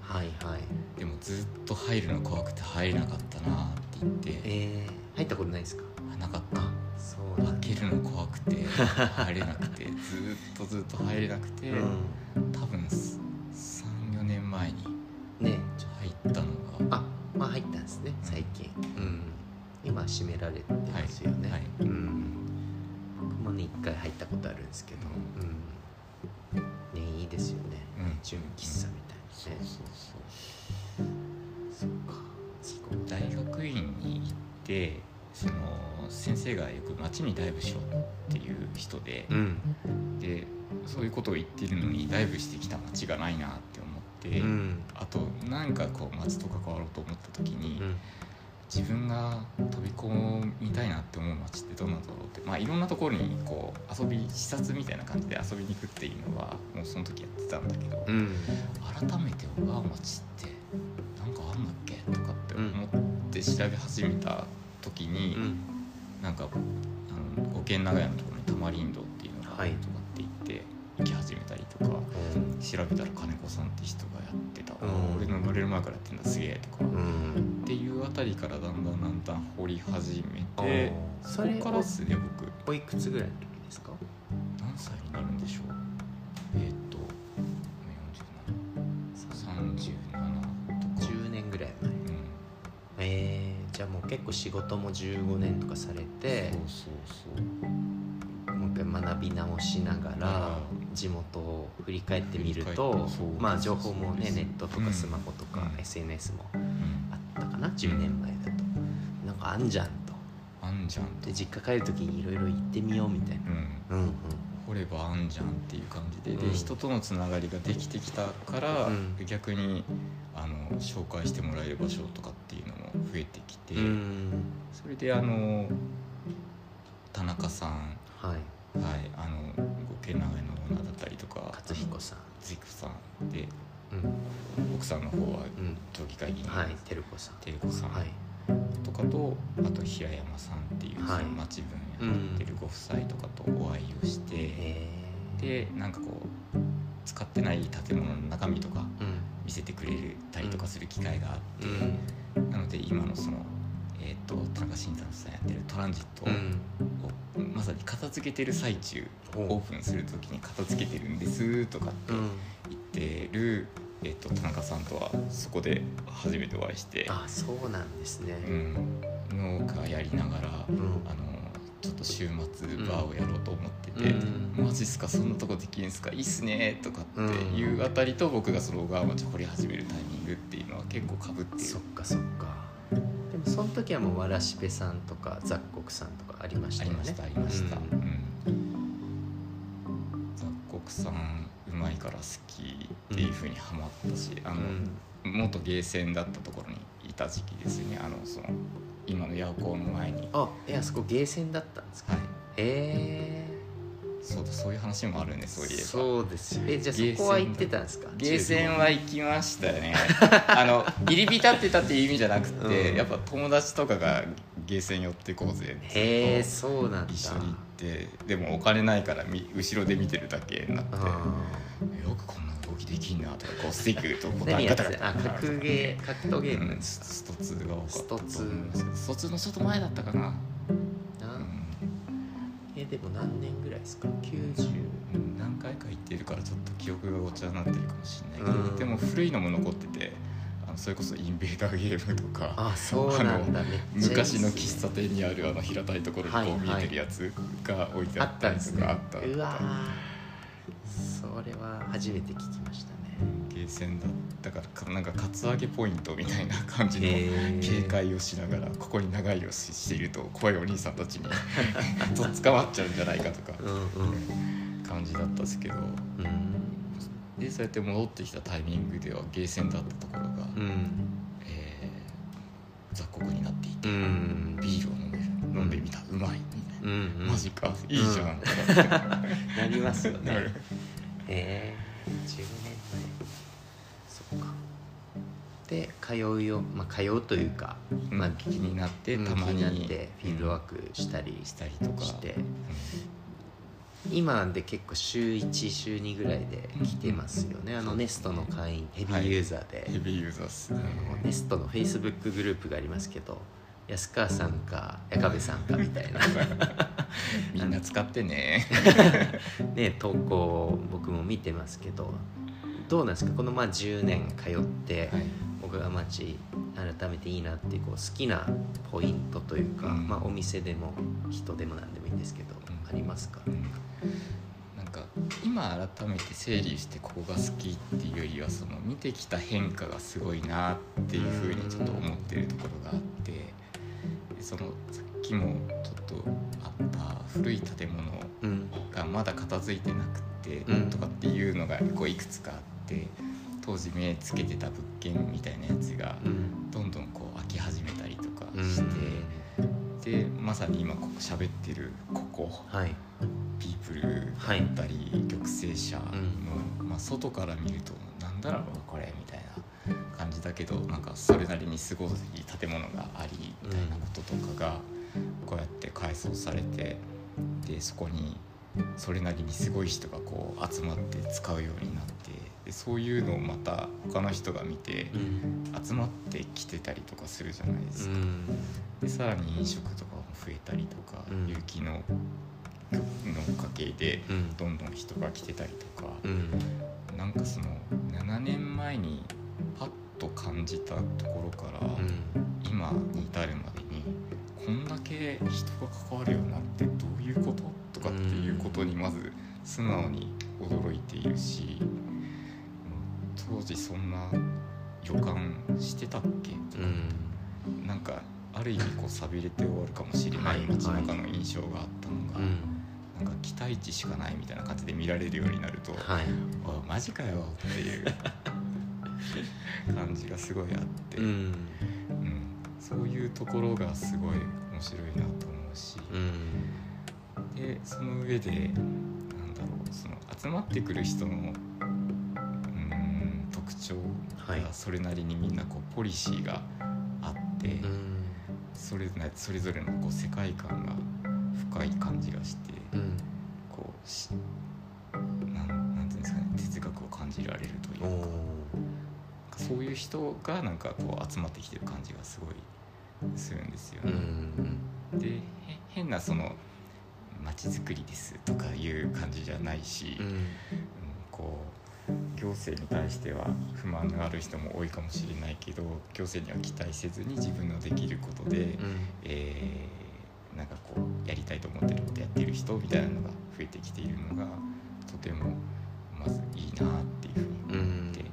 はいはい。でもずっと入るの怖くて入れなかったなって言って。えー、入ったことないですか？あなかった。そう開けるの怖くて入れなくて [LAUGHS] ずっとずっと入れなくて、う多分34年前にんね。入ったのが。あまあ入ったんですね最近。うん。今は閉められてますよね、はいはい。うん。僕もね一回入ったことあるんですけど。うん。ねいいですよね。うん。純喫茶みたいなね。そうそうそうそっか。大学院に行ってその先生がよく町にダイブしろっていう人で、うん。でそういうことを言ってるのにダイブしてきた町がないなって思って、うん。あと何かこう町と関わろうと思った時に、うん。自分が飛び込みたいなって思う街ってどんなんだろうってまあいろんなところにこう遊び視察みたいな感じで遊びに行くっていうのはもうその時やってたんだけど、うん。改めて小川町ってなんかあんだっけとかって思って調べ始めた時に、うん。なんかあの五軒長屋のところにタマリンドっていうのがあるとかって言って行き始めたりとか、調べたら金子さんって人がやってた、うん。俺の生まれる前からやってんだすげえとか、うん。っていうあたりからだんだんだんだん掘り始めあてー。そこからっすね僕。おいくつぐらいの時ですか？何歳になるんでしょう？えーっと4737とか10年ぐらい前。うん。えー、じゃあもう結構仕事も15年とかされてそうそうそう回学び直しながらう地元を振り返ってみるとまあ情報もねネットとかスマホとかうん。SNS もうん。あったかな10年前だと。なんかあんじゃんと。あんじゃんと。で実家帰る時にいろいろ行ってみようみたいな。うん。うんうん。掘ればあんじゃんっていう感じで。で、うん。人とのつながりができてきたから、うん。逆にあの紹介してもらえる場所とかっていうのも増えてきて、うん。それであの田中さんはいはいあのご家長屋のオーナーだったりとか勝彦さん。勝彦さんでうん。奥さんの方はうん。町議会議員。のはい照子さん。照子さん。はい。とかとあと平山さんっていうそはい。の町分野やってるご夫妻とかとお会いをして、へでなんかこう使ってない建物の中身とか見せてくれたりとかする機会があって、うん。なので今のその、えー、と田中新山さんやってるトランジットを、まさに片付けてる最中う。んオープンする時に片付けてるんですとかってうん。言ってる、えー、と田中さんとはそこで初めてお会いして、あそうなんですね。うん、農家やりながら、うん。あのちょっと週末バーをやろうと思っててうん「マジっすかそんなとこできるんすかいいっすね」とかっていうあたりと僕がその小川町掘り始めるタイミングっていうのは結構かぶってる。そっかそっか。でもその時はもうわらしべさんとか雑穀さんとかありましたよね。ありましたありました、ううん。ん雑穀さんうまいから好きっていうふうにハマったし、あの元ゲーセンだったところにいた時期ですよね。あのその今の八甲の前に。あえあそこゲーセンだったんですかはい。へえそうだそういう話もあるねそういえば。そうですよ。えじゃあゲーセンそこは行ってたんですか？ゲーセンは行きましたよね。[LAUGHS] あの入り浸ってたっていう意味じゃなくて、うん。やっぱ友達とかがゲーセン寄ってこうぜってへえそうなんだ。一緒に行ってでもお金ないからみ後ろで見てるだけになってあよくこんな動きできんなとかこうスティックとーボ何やってタンガタガタ格ゲー格闘ゲーム。うんススト2が多かったと思いますスト2スト2のちょっと前だったかな、でも何年ぐらいですか？90うん何回か行ってるからちょっと記憶がごちゃになってるかもしれないけど、うん。でも古いのも残っててあのそれこそインベーダーゲームとかあそうなんだ。めっちゃいいっすね。昔の喫茶店にあるあの平たいところにこう見えてるやつが置いてああっりったたんですねとかあった,、うわー。それは初めて聞きましたーセンだったからかなんかカツアゲポイントみたいな感じの警戒をしながらここに長居をししていると怖いお兄さんたちに [LAUGHS] とっ捕まっちゃうんじゃないかとかうんうん。感じだったんですけど。うん。でそうやって戻ってきたタイミングではゲーセンだったところが、うん。えー雑穀になっていて、うん。ビールを飲める飲んでみたうまいみたいな、うんうん。マジかいいじゃん、[LAUGHS] なりますよね。[LAUGHS] えー、10年前そっか。で通うよ、まあ、通うというか、まあ、気になってうんたまになって。フィールドワークしたりしたりとかして。うん。今で結構週1週2ぐらいで来てますよね。あのネストの会員ヘビーユーザーで、ヘビーユーザーっすあねのネストのフェイスブックグループがありますけど安川さんか矢壁さんかみたいな。[LAUGHS] みんな使ってね。[LAUGHS] ね投稿を僕も見てますけどどうなんですか？このまあ10年通ってはい。小川町改めていいなっていうこう好きなポイントというか、うん。まあ、お店でも人でも何でもいいんですけど、ん。ありますか、うん。なんか今改めて整理してここが好きっていうよりはその見てきた変化がすごいなっていうふうにちょっと思ってるところがあってでそのさっきもちょっとあった古い建物うん。がまだ片付いてなくてうん。とかっていうのがこういくつかあって当時目つけてた物件みたいなやつがうん。どんどんこう開き始めたりとかうん。して、でまさに今ここ喋ってるここ。はい。ピープルだったり、玉成社の、まあ、外から見るとなんだろうこれみたいな感じだけどなんかそれなりにすごい建物がありみたいなこととかがこうやって改装されてでそこにそれなりにすごい人がこう集まって使うようになってでそういうのをまた他の人が見てうん集まってきてたりとかするじゃないですか。うん。でさらに飲食とかも増えたりとか、うん。有機ののおかげでうん。どんどん人が来てたりとか、うん。なんかその7年前にパッと感じたところから、今に至るまでにこんだけ人が関わるようになってどういうこと？とかっていうことにまず素直に驚いているし、うん当時そんな予感してたっけ？とか、うん。なんかある意味こう寂れて終わるかもしれない街中の印象があったのが、うん。なんか期待値しかないみたいな感じで見られるようになると、はい。おいマジかよっていう感じがすごいあって、うん。うん。そういうところがすごい面白いなと思うし、うん。でその上でなんだろうその集まってくる人のはい。がそれなりにみんなこうポリシーがあって、うん。それなそれぞれのこう世界観が深い感じがして、うん。こうしなんなんていうんですかね哲学を感じられるというおかー。そういう人がなんかこう集まってきてる感じがすごいするんですようね。ん。でへ変なその街づくりですとかいう感じじゃないし、うん。うんこう行政に対しては不満がある人も多いかもしれないけど行政には期待せずに自分のできることで、うん。えーなんかこうやりたいと思ってることやってる人みたいなのが増えてきているのがとてもまずいいなっていうふうに思ってい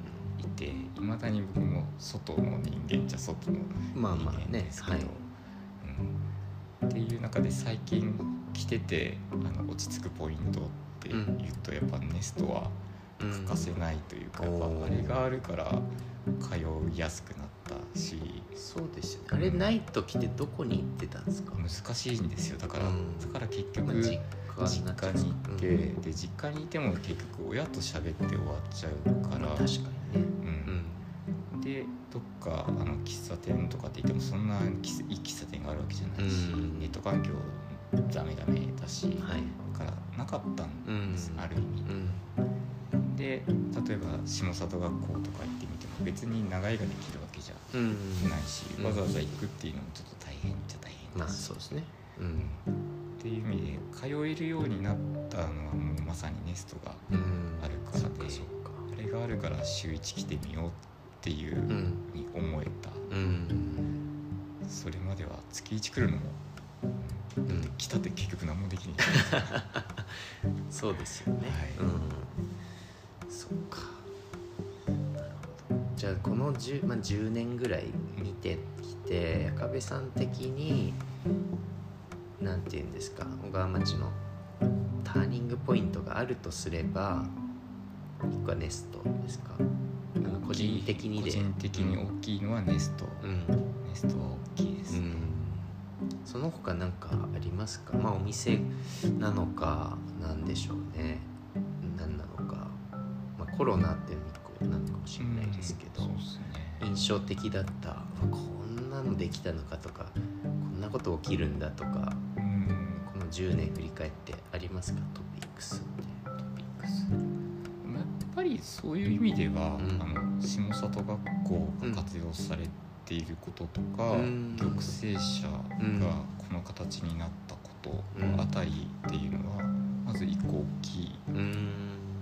ていまだに僕も外の人間じゃ外のまあまあ人間ねですけど、はい。うん、っていう中で最近来ててあの落ち着くポイントって言うとやっぱネストはうん欠かせないというか、やっおーぱあれがあるから通いやすくなったし。そうですよね。あれない時ってどこに行ってたんですか？難しいんですよ。だから、うん。だから結まあ局実家に行って、うん。で実家にいても結局親と喋って終わっちゃうから、まあ確かにね。うん。でどっかあの喫茶店とかって言ってもそんな喫いい喫茶店があるわけじゃないし、うん。ネット環境ダメダメだし、はい。だからなかったんです、うん。ある意味。う。んで例えば下里学校とか行ってみても別に長居ができるわけじゃうんないし、うん。わざわざ行くっていうのもちょっと大変っちゃ大変まあだし、そうですね。ううん。んっていう意味で通えるようになったのはもうまさにネストがうん。あるからでそっかそっか。あれがあるから週1来てみようっていうに思えた、うん。それまでは月1来るのも、うん。来たって結局何もできない。[LAUGHS] そうですよね。はい。うんそっか。なるほどじゃあこの 10,、まあ、10年ぐらい見てきて赤部さん的になんて言うんですか小川町のターニングポイントがあるとすれば1個はネストですか？あの個人的にで。個人的に大きいのはネスト、うん。ネストは大きいです。ね、うん。その他なんかありますか？まあお店なのかなんでしょうねコロナって一個なのかもしれないですけど、そうですね。印象的だったこんなのできたのかとかこんなこと起きるんだとかうん。この10年振り返ってありますか？トピックスって。トピックス。やっぱりそういう意味では、うん。あの下里学校が活用されていることとか、うん。玉成社うんがこの形になったことうん。あたりっていうのはまず一個大きいうん。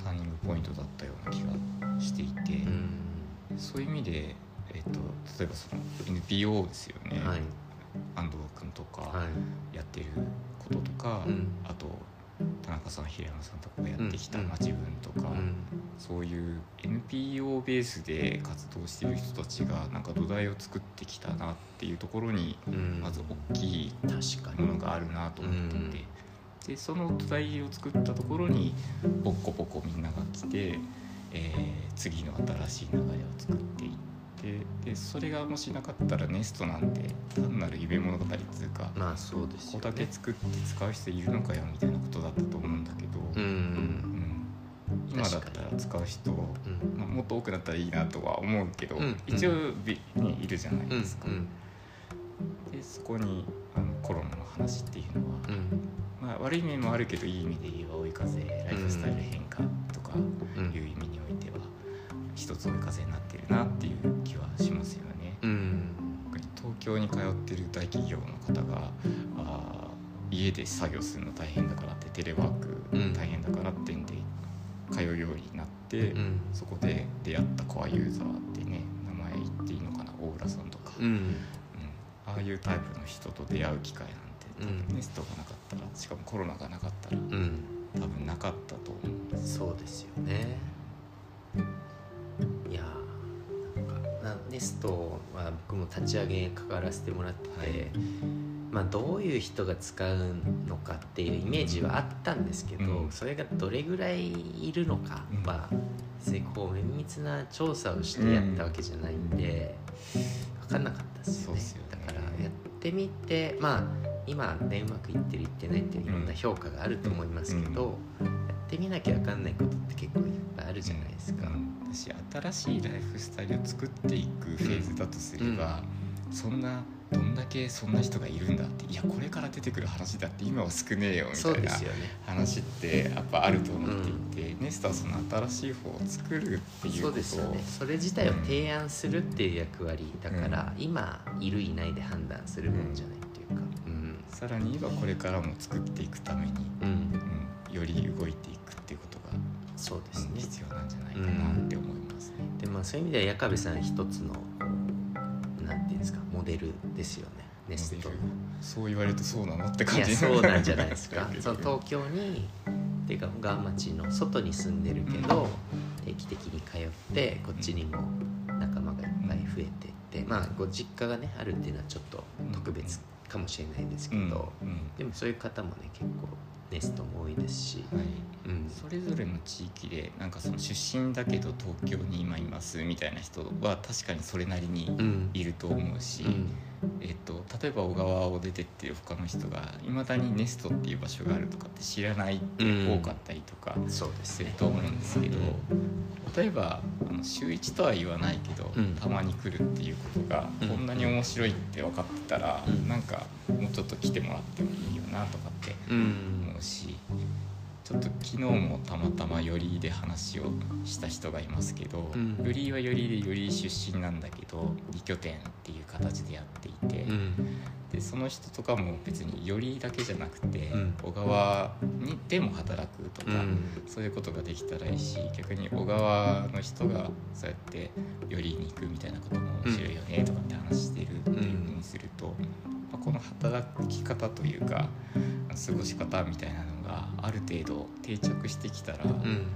ターニングポイントだったよそういう意味で、えっと例えばその NPO ですよね、はい。安藤君とかはい。やってることとか、うん。あと田中さん平山さんとかをやってきた、うん。まあ、自分とか、うん。そういう NPO ベースで活動してる人たちがなんか土台を作ってきたなっていうところにうん。まず大きい確かにものがあるなと思っていて、でその土台を作ったところにポッコポコみんなが来て、えー次の新しい流れを作っていってでそれがもしなかったらネストなんて単なる夢物語っていうかまあそうですね。こだけ作って使う人いるのかよみたいなことだったと思うんだけど、うんうん今だったら使う人、うん。まあ、もっと多くなったらいいなとは思うけど、うん一応び、ね、いるじゃないうんですか。うんでそこにあのコロナの話っていうのは、うん。まあ、悪い面もあるけどいい意味で言えば追い風ライフスタイル変化とかうんいう意味においては一つ追い風になってるなっていう気はしますよね。うん。東京に通ってる大企業の方があー家で作業するの大変だからってテレワークうん。大変だからってんで通うようになって、うんそこで出会ったコアユーザーってね名前言っていいのかな大浦さんとか、うん。うん。ああいうタイプの人と出会う機会なんて多分うんネストがなかったらしかもコロナがなかったらうん多分なかったと思う。そうですよね。いやーなんかなネストは僕も立ち上げ関わらせてもらってて、はい。まあ、どういう人が使うのかっていうイメージはあったんですけど、うん。それがどれぐらいいるのかうん。は、別にこう綿密な調査をしてやったわけじゃないんで、分かんなかったですよね。だからやってみてまあ今ねうまくいってるいってないっていういろんな評価があると思いますけど、やってみなきゃ分かんないことって結構いっぱいあるじゃないですか。うん。私新しいライフスタイルを作っていくフェーズだとすれば、そんなどんだけそんな人がいるんだっていやこれから出てくる話だって今は少ねえよみそうたいな話ってやっぱあると思っていて、ネストはその新しい方を作るっていうそうことをですよね。それ自体を提案するっていう役割だから、今いるいないで判断するもんじゃないっていうか。うんさらに言えばこれからも作っていくために、うん。うん、より動いていくっていうことが、そうですね。うん必要なんじゃないかなって思いますね。でまあそういう意味では矢壁さん一つのなんていうんですかモデルですよね。ネスト。のそう言われるとそうなのっていや感じそうなんじゃないですか。[LAUGHS] その東京にっていうか小川町の外に住んでるけど、定期的に通ってこっちにも仲間がいっぱい増えてって、まあご実家がねあるっていうのはちょっと特別かもしれないですけど、うんうん。でもそういう方もね結構ネストも多いですし、はい。うん。それぞれの地域でなんかその出身だけど東京に今いますみたいな人は確かにそれなりにうん。いると思うし、うんえっと、例えば小川を出てってる他の人がいまだにネストっていう場所があるとかって知らないって多かったりとかすると思うんですけど、例えばあの週1とは言わないけど、うん。たまに来るっていうことがうん。こんなに面白いって分かってたら、うん。なんかもうちょっと来てもらってもいいよなとかってうん。思うしちょっと昨日もたまたま寄りで話をした人がいますけど、うん。寄りは寄りで寄り出身なんだけど2拠点っていう形でやっていて、うん。でその人とかも別に寄りだけじゃなくて、うん。小川にでも働くとか、うん。そういうことができたらいいし逆に小川の人がそうやって寄りに行くみたいなことも面白いよねとかって話してるっていうふうにすると、まあ、この働き方というか過ごし方みたいなのがある程度定着してきたら、うん。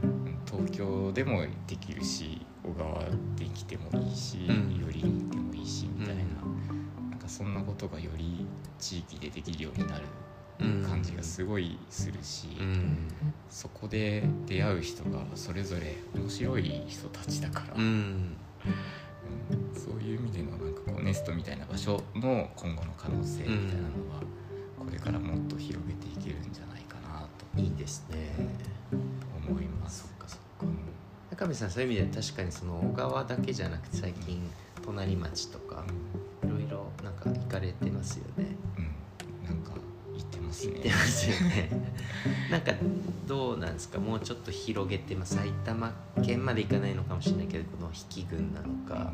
東京でもできるし小川で来てもいいし、うん。寄りに行ってもいいしみたいな,、なんかそんなことがより地域でできるようになる感じがすごいするし。うん。そこで出会う人がそれぞれ面白い人たちだから、うん。うんそういう意味でのなんネストみたいな場所の今後の可能性みたいなのは、これからもっと広げていけるんじゃないかなといいですね。思います。そっ。かそっかうん中見さんそういう意味では確かにその小川だけじゃなくて最近隣町とかいろいろなんか行かれてますよね。うん、なんか言ってますね。行ってますよね。[LAUGHS] なんかどうなんですか？もうちょっと広げて、まあ、埼玉県まで行かないのかもしれないけどこの比企郡なのか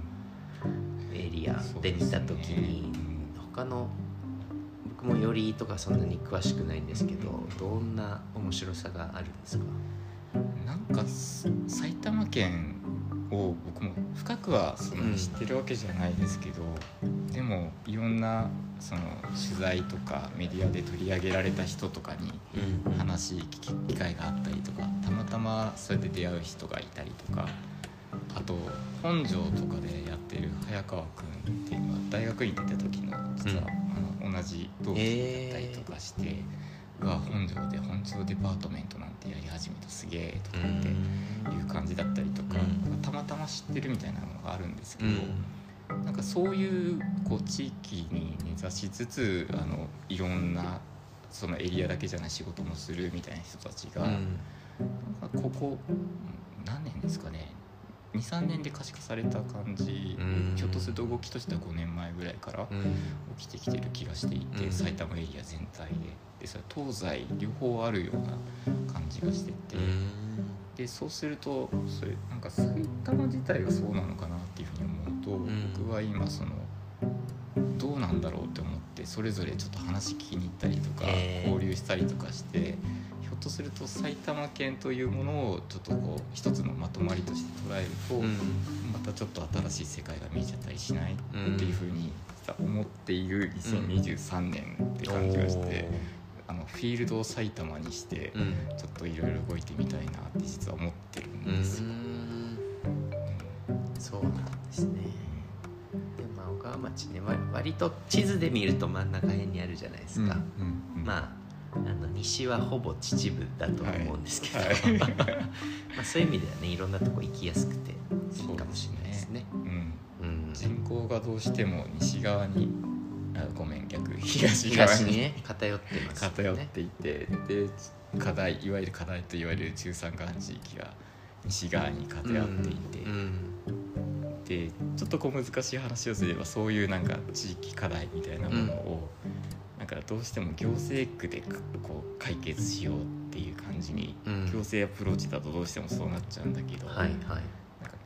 エリアで見た時に、他の僕もよりとかそんなに詳しくないんですけどどんな面白さがあるんですか？なんかす埼玉県を僕も深くはその知ってるわけじゃないですけど、でもいろんなその取材とかメディアで取り上げられた人とかに話聞き機会があったりとかたまたまそれで出会う人がいたりとかあと本庄とかでやってる早川君っていうのは大学院出た時の実は、あの同じ同期だったりとかして。うわ本庄で本庄デパートメントなんてやり始めたすげえとかっていう感じだったりとか、たまたま知ってるみたいなのがあるんですけど、なんかそういうこう地域に根ざしつつあのいろんなそのエリアだけじゃない仕事もするみたいな人たちが、なんかここ何年ですかね23年で可視化された感じ、ひょっとすると動きとしては5年前ぐらいから起きてきてる気がしていて、埼玉エリア全体で。でそれ東西両方あるような感じがしてて。でそうするとそれなんか埼玉自体がそうなのかなっていうふうに思うと僕は今そのどうなんだろうって思ってそれぞれちょっと話聞きに行ったりとか交流したりとかしてひょっとすると埼玉県というものをちょっとこう一つのまとまりとして捉えるとまたちょっと新しい世界が見えちゃったりしないっていうふうに思っている2023年って感じがして。あのフィールドを埼玉にして、うん、ちょっといろいろ動いてみたいなって実は思ってるんですよ。そうなんですね。でまあ小川町ね割と地図で見ると真ん中辺にあるじゃないですか。うんうん、まああの西はほぼ秩父だと思うんですけど、はい。はい、[LAUGHS] まあそういう意味ではねいろんなとこ行きやすくていいかもしれないですね。うすね。うん、人口がどうしても西側にあごめん逆。[LAUGHS] 東側に。ね偏ってます、ね、偏っていてで課題いわゆる課題といわれる中山間地域が西側に偏っていて、うん。うん、でちょっとこう難しい話をすればそういうなんか地域課題みたいなものを、うん、なんかどうしても行政区でこう解決しようっていう感じに、行政アプローチだとどうしてもそうなっちゃうんだけど、はいはい。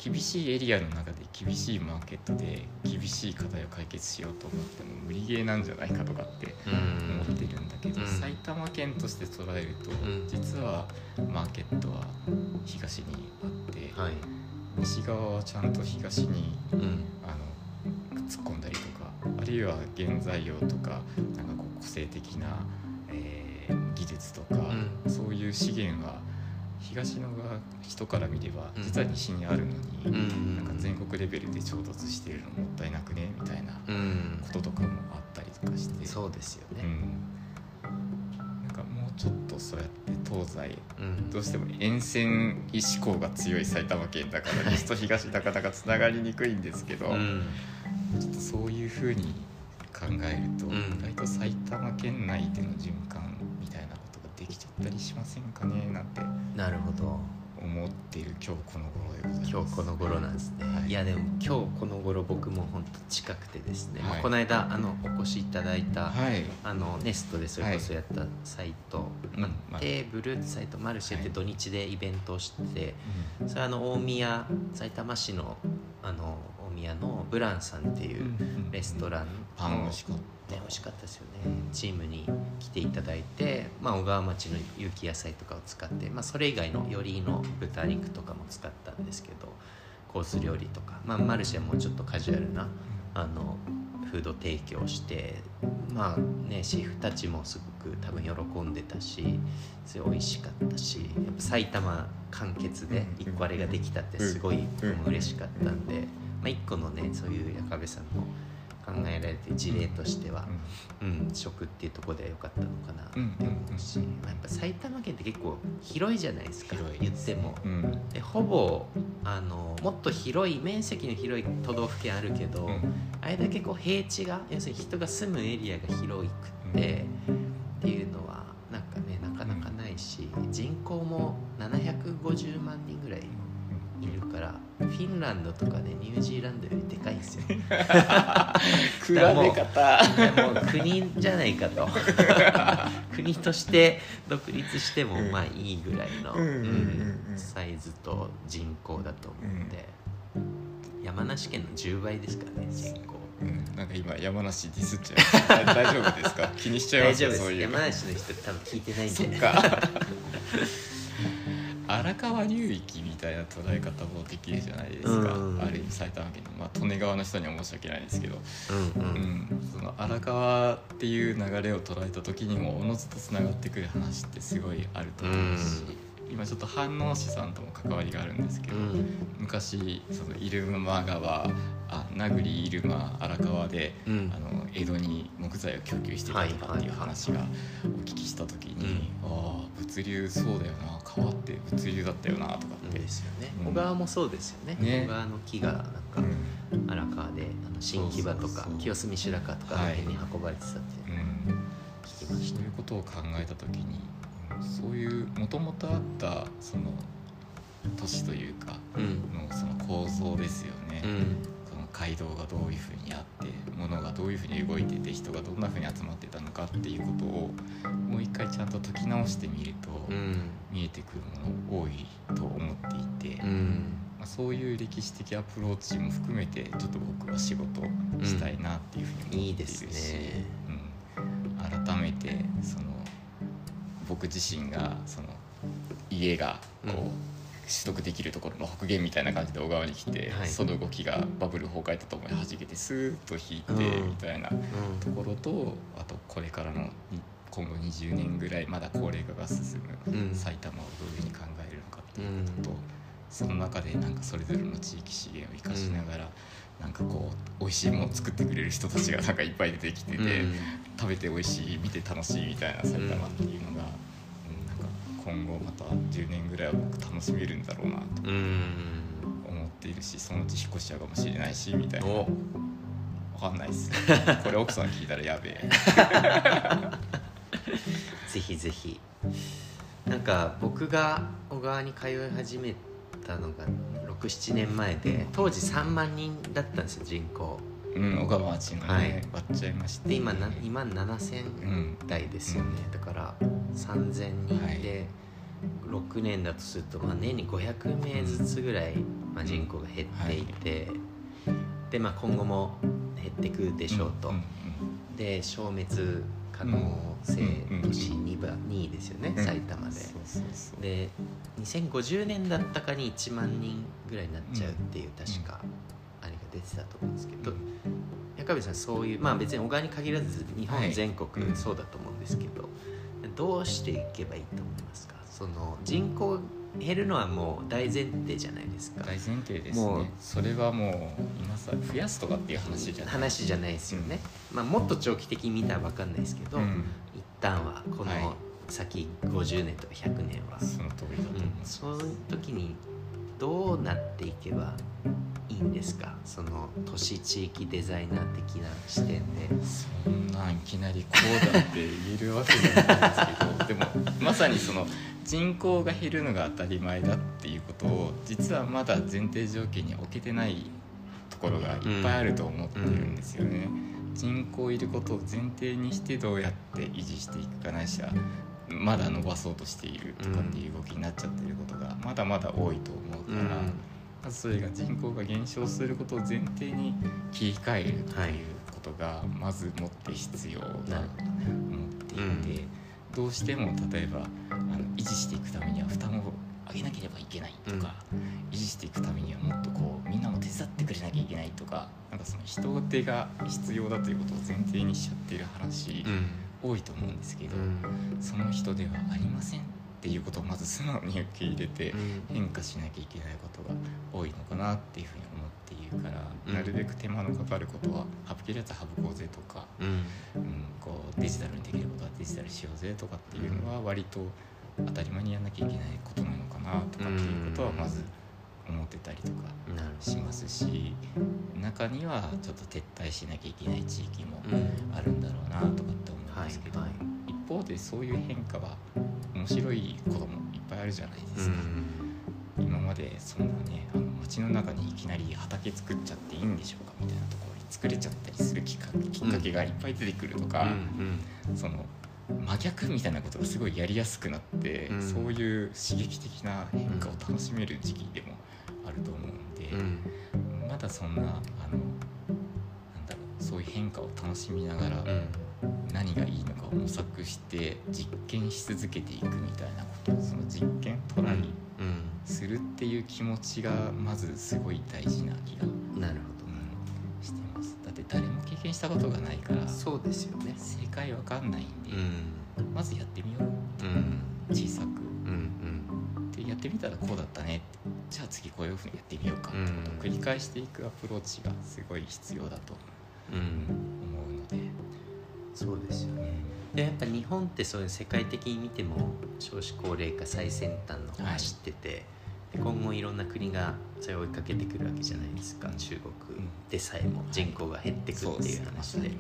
厳しいエリアの中で厳しいマーケットで厳しい課題を解決しようと思っても無理ゲーなんじゃないかとかって思ってるんだけど、埼玉県として捉えると、実はマーケットは東にあって、はい、西側はちゃんと東に、あの突っ込んだりとかあるいは原材料とかなんかこう個性的な、えー、技術とか、そういう資源は東のが人から見れば実は西にあるのに、なんか全国レベルで衝突してるのもったいなくねみたいなこととかもあったりとかして、そうですよね、なんかもうちょっとそうやって東西、どうしても沿線意志向が強い埼玉県だから [LAUGHS] 西と東なかなかつながりにくいんですけど、ちょっとそういうふうに考えると、意外と埼玉県内での循環できちゃったりしませんかねなんてなるほど。思っている今日この頃でございます。今日この頃なんですね、はい、いやでも今日この頃僕も本当近くてですね、はい、この間あのお越しいただいた、はい、あのネストでそれこそやったサイト、まあ、テーブルサイトマルシェって土日でイベントをして、それはあの大宮埼玉市のあの大宮のブランさんっていうレストランの、パン美味しかった。ね美味しかったですよね。チームに来ていただいて、まあ、小川町の有機野菜とかを使って、まあ、それ以外のよりの豚肉とかも使ったんですけどコース料理とか、まあ、マルシェもちょっとカジュアルなあのフード提供してまあねシェフたちもすごく多分喜んでたしすごい美味しかったしやっぱ埼玉完結で1個あれができたってすごい嬉しかったんで、まあ、1個のねそういう矢部さんの考えられて事例としては、うん、食っていうところでは良かったのかなって思うし、まあ、やっぱ埼玉県って結構広いじゃないですか。言っても、うん、でほぼあのもっと広い面積の広い都道府県あるけど、うん、あれだけこう平地が要するに人が住むエリアが広くって、っていうのはィンランドとかねニュージーランドよりでかいんですよ。[LAUGHS] 比べ方。もう国じゃないかと。[LAUGHS] 国として独立してもまあいいぐらいの、サイズと人口だと思うん山梨県の10倍ですからね人口。うん、なんか今山梨ディスっちゃいま [LAUGHS] 大丈夫ですか？気にしちゃいますそういう。山梨の人多分聞いてないんで荒川川流域みたいな捉え方もできるじゃないですか、うん。ある意味埼玉県の、まあ、利根川の人には申し訳ないですけど、うんううん。ん、その荒川っていう流れを捉えた時にもおのずとつながってくる話ってすごいあると思うし、今ちょっと飯能市さんとも関わりがあるんですけど、うん。昔その入間川あ名栗入間荒川で、うん。あの江戸に木材を供給してたとかっていう話がお聞きした時に、ああ物流そうだよな川って物流だったよなとかって、ですよね。うん。小川もそうですよね。ね。小川の木がなんかうん。荒川であの新木場とか清澄白河とかの辺に運ばれてたってうん聞きました。そういうことを考えた時にうんそういうもともとあったその都市というかうん。のその構造ですよね、うん。この街道がどういうふうにあって物がどういうふうに動いてて人がどんなふうに集まってたのかっていうことをもう一回ちゃんと解き直してみると、うん。見えてくるもの多いと思っていて、うん。まあ、そういう歴史的アプローチも含めてちょっと僕は仕事したいなっていうふうに思っているし、いいですね。うん、改めてその僕自身がその家がこう、うん。取得できるところの北限みたいな感じで小川に来て、はい。その動きがバブル崩壊とともに弾けてスーッと引いてうん。みたいなうん。ところとあとこれからのに今後20年ぐらいまだ高齢化が進むうん。埼玉をどういうふうに考えるのかっていうことと、その中でなんかそれぞれの地域資源を生かしながら、なんかこう美味しいものを作ってくれる人たちがなんかいっぱい出てきてて、うん。食べて美味しい見て楽しいみたいな埼玉っていうのが、今後また10年ぐらいは僕楽しめるんだろうなとうん思っているしそのうち引っ越しちゃうかもしれないしみたいな。おわかんないっす。[LAUGHS] これ奥さん聞いたらやべえ。[LAUGHS] ぜひぜひ。なんか僕が小川に通い始めたのが67年前で当時3万人だったんですよ人口うん。小川町のね、はい。割っちゃいましたで今な今7000うん。台ですよね、だから3000人で6年だとすると、まあ、年に500名ずつぐらい、まあ、人口が減っていて、で、まあ、今後も減っていくでしょうと、んんで消滅可能性都市 2, 番2位ですよね、うん。埼玉で。そうそうそう。で2050年だったかに1万人ぐらいになっちゃうっていう、確か出てたと思うんですけど、中部さんそういうまあ別に小川に限らず日本全国うんそうだと思うんですけど、どうしていけばいいと思いますか？その人口減るのはもう大前提じゃないですか。大前提ですもうねそれはもう今さ増やすとかっていう話じゃない。話じゃないですよね、まあ、もっと長期的に見たら分かんないですけど、うん。一旦はこはいの先50年とか100年は、その通りだと思い。うんそういう時にどうなっていけばいいんですか？その都市地域デザイナー的な視点で。そんなんいきなりこうだって言えるわけじゃないですけど。でもまさにその人口が減るのが当たり前だっていうことを実はまだ前提条件に置けてないところがいっぱいあると思ってるんですよね。人口いることを前提にしてどうやって維持していくかないしはまだ伸ばそうとしているとかっていう動きになっちゃってることがまだまだ多いと思うから、まずそれが人口が減少することを前提に切り替えるということがまずもって必要だと思っていて、ど。うしても例えばあの維持していくためには負担を上げなければいけないとか、維持していくためにはもっとこうみんなも手伝ってくれなきゃいけないとかなんかその人手が必要だということを前提にしちゃってる話多いと思うんですけど、その人ではありませんっていうことをまず素直に受け入れて変化しなきゃいけないことが多いのかなっていうふうに思っているから、うん。なるべく手間のかかることは省けるやつは省こうぜとか、うん。うん、こうデジタルにできることはデジタルしようぜとかっていうのは割と当たり前にやんなきゃいけないことなのかなとかっていうことはまず思ってたりとかしますし中にはちょっと撤退しなきゃいけない地域もあるんだろうなとかって思うんはいですけど、はい一方でそういう変化は面白いこともいっぱいあるじゃないですか、今までそんなねあの街の中にいきなり畑作っちゃっていいんでしょうかみたいなところに作れちゃったりするきっかきっかけがいっぱい出てくるとか、その真逆みたいなことがすごいやりやすくなって、うん。そういう刺激的な変化を楽しめる時期でもあると思うんで、うん。まだそんなあのなんだろうそういう変化を楽しみながら、うん何がいいのかを模索して実験し続けていくみたいなことその実験トライうんすするっていう気持ちがまずすごい大事な気が、なるうんしてます。だって誰も経験したことがないからほどそうですよね。正解わかんないんで、うん。まずやってみよう。うん。小さく。うんでやってみたらこうだったねって。じゃあ次こういうふうにやってみようか。ってことを繰り返していくアプローチがすごい必要だとうんうん。思うので、そうですよね。でやっぱ日本ってそういう世界的に見ても少子高齢化最先端の方走ってて、で今後いろんな国がそれを追いかけてくるわけじゃないですか。中国でさえも人口が減ってくっていう話で。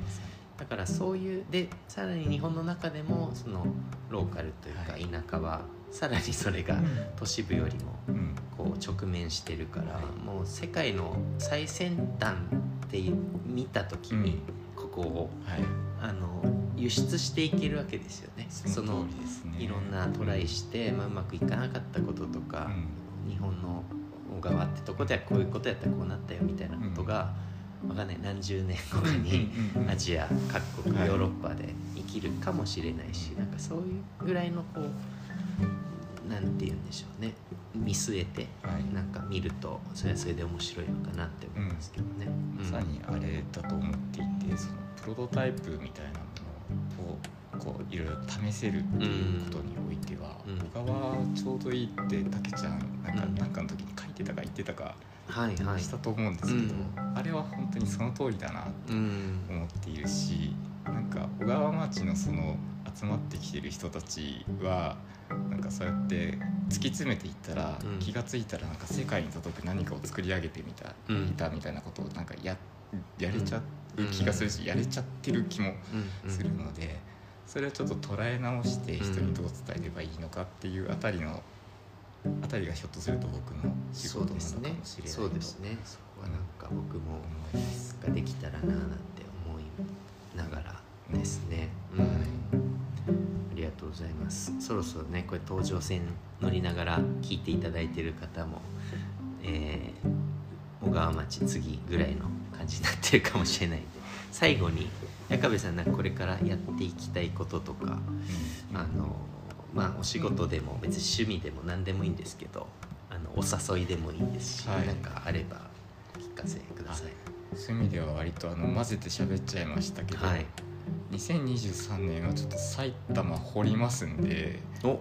だからそういうでさらに日本の中でもそのローカルというか田舎はさらにそれが都市部よりもうん。こう直面してるから、はい。もう世界の最先端って見た時にここをはい。あの輸出していけるわけですよね。そのね。いろんなトライして、まあ、うまくいかなかったこととか、日本の小川ってとこではこういうことやったらこうなったよみたいなことが、わかんない。何十年後かにアジア各国はい。ヨーロッパで生きるかもしれないし、なんかそういうぐらいのこうなんて言うんでしょうね。見据えてはい。なんか見るとそれはそれで面白いのかなって思いますけどね。まさにあれだと思っていてそのプロトタイプみたいなものをこういろいろ試せるっていうことにおいては、うん。小川ちょうどいいってたけちゃんなんかうん。なんかの時に書いてたか言ってたかはいはいしたと思うんですけど、うんあれは本当にその通りだなとうん思っているしなんか小川町のその集まってきてる人たちはなんかそうやって突き詰めていったら、うん。気が付いたらなんか世界に届く何かを作り上げてみた、うん。いたみたいなことをなんかややれちゃう気がするし、やれちゃってる気もするので、それをちょっと捉え直して人にどう伝えればいいのかっていうあたりのあたりがひょっとすると僕の仕そ事なのうですねかもしれないとそうですね。そこはなんか僕も思います。ができたらななんて思いながらですね、うん。はいありがとうございます。そろそろねこれ東上線乗りながら聞いていただいてる方も、えー小川町次ぐらいの感じになってるかもしれないんで最後に矢部さんなんかこれからやっていきたいこととかうん。あのまあお仕事でも別に趣味でも何でもいいんですけどあのお誘いでもいいですし、はい。なんかあればお聞かせください。そうい。う意味では割とあの混ぜて喋っちゃいましたけど、はい、2023年はちょっと埼玉掘りますんで、お。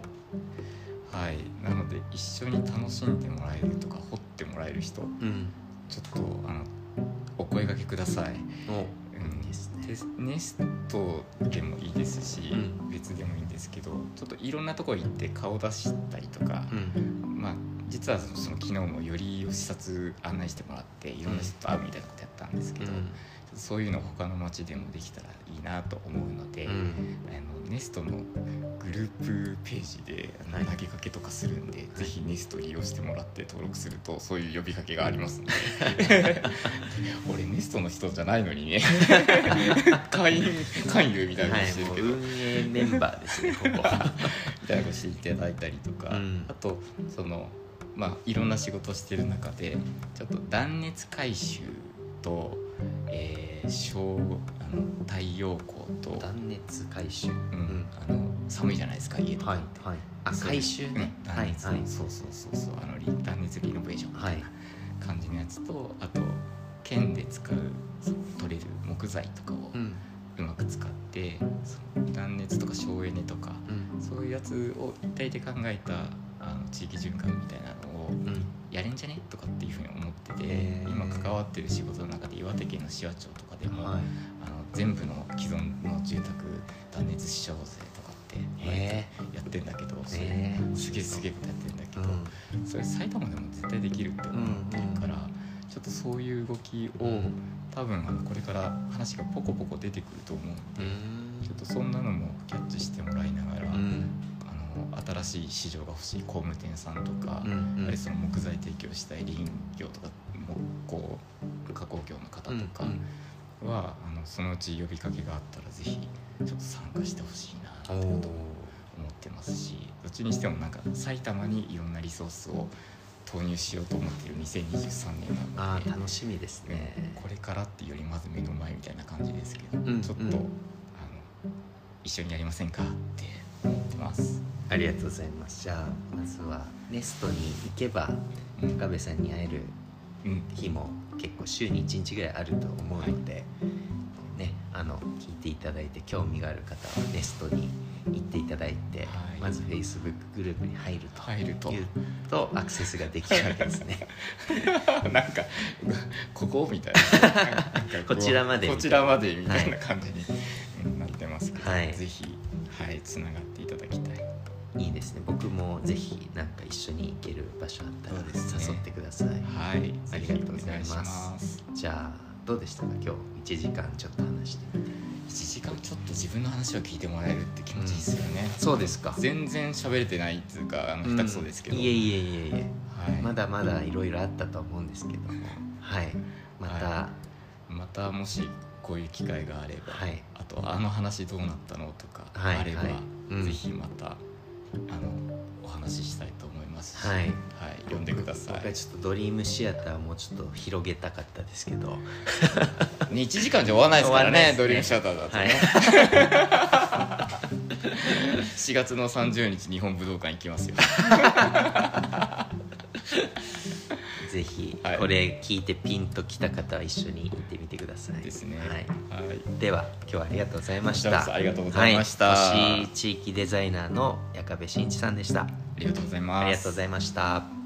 はい、なので一緒に楽しんでもらえるとか掘ってもらえる人うん。ちょっとあのお声掛けください。お。うんネストでもいいですし、うん。別でもいいんですけどちょっといろんなとこ行って顔出したりとか、うん。まあ実はそのその昨日もよりを視察案内してもらっていろんな人と会うみたいなことやったんですけど、そういうの他の町でもできたらいいなと思うので、うん。あのネストのグループページで投げかけとかするんで、ぜひネスト利用してもらって登録するとそういう呼びかけがありますので [LAUGHS] 俺ネストの人じゃないのにね。[LAUGHS] 会員会員みたいなはことしてるけど、いもう運営メンバーですねここはみたいなことしていただいたりとか、うん。あとそのまあいろんな仕事してる中でちょっと断熱回収と、えー小あの太陽光と、断熱回収。ううんあの寒いじゃないですか家とかはいって。はいあそういう回収ね、うん断熱。はいはい。そうそうそうそう。あのリ断熱リノベーションみたはい。いな感じのやつと、あと剣で使う取れる木材とかをうん。うまく使って、その断熱とか省エネとかうん。そういうやつを一体で考えたあの地域循環みたいなのをうんやれんじゃね？とかっていうふうに思ってて、今関わってる仕事の中で岩手県の市和町とかでも、はい。あの全部の既存の住宅断熱しちゃおうぜとかってへやってんだけど、それすげえすげえことやってんだけうど、ん。それ埼玉でも絶対できるって思ってるから、ちょっとそういう動きを、うん多分あのこれから話がポコポコ出てくると思うんうで、ん。ちょっとそんなのもキャッチしてもらいながら、の新しい市場が欲しい工務店さんとか、うんうん。やはりその木材提供したい林業とか木工加工業の方とかは、あのそのうち呼びかけがあったらぜひちょっと参加してほしいなおおと思ってますしどっちにしてもなんか埼玉にいろんなリソースを投入しようと思っている2023年なあのでー楽しみですね。これからっていうよりまず目の前みたいな感じですけど、うんちょっと、うんあの一緒にやりませんかって思ってます。ありがとうございます。じゃあまずはネストに行けばうん。岡部さんに会えるうん日も結構週に1日ぐらいあると思うので、ねあの聞いていただいて興味がある方はネストに行っていただいて、はい。まず Facebook グループに入ると入るというと。アクセスができるわけですね。[LAUGHS] なんかここ？みたいな。こちらまでこちらまでみたいな感じにうんなってますけど、はい。ぜひはいつながっていただきたい。いいですね。僕もぜひなんか一緒に行ける場所あったら誘ってください、はい。ありがとうございます。じゃあどうでしたか？今日1時間ちょっと話してみて。1時間ちょっと自分の話を聞いてもらえるって気持ちいいですよね、そうですか。全然喋れてないっていうかあの下手くそですけど、うん。いえいえいえいえ。はい、まだまだいろいろあったと思うんですけども。[LAUGHS] はい。また、はまたもしこういう機会があれば、はい。あとあの話どうなったのとかはいあれば、はいうん。ぜひまたあのお話ししたいと思いますし、はい。呼んでくださ僕はいちょっとドリームシアターもちょっと広げたかったですけどね1時間じゃ終わらないですからねねドリームシアターだとね、はい4月の30日日本武道館行きますよぜひはい。これ聞いてピンときた方は一緒に行ってみてください。ですね。はい。はい。では今日はありがとうございました。そありがとうございました。はい、星地域デザイナーの矢壁真一さんでした。ありがとうございます。ありがとうございました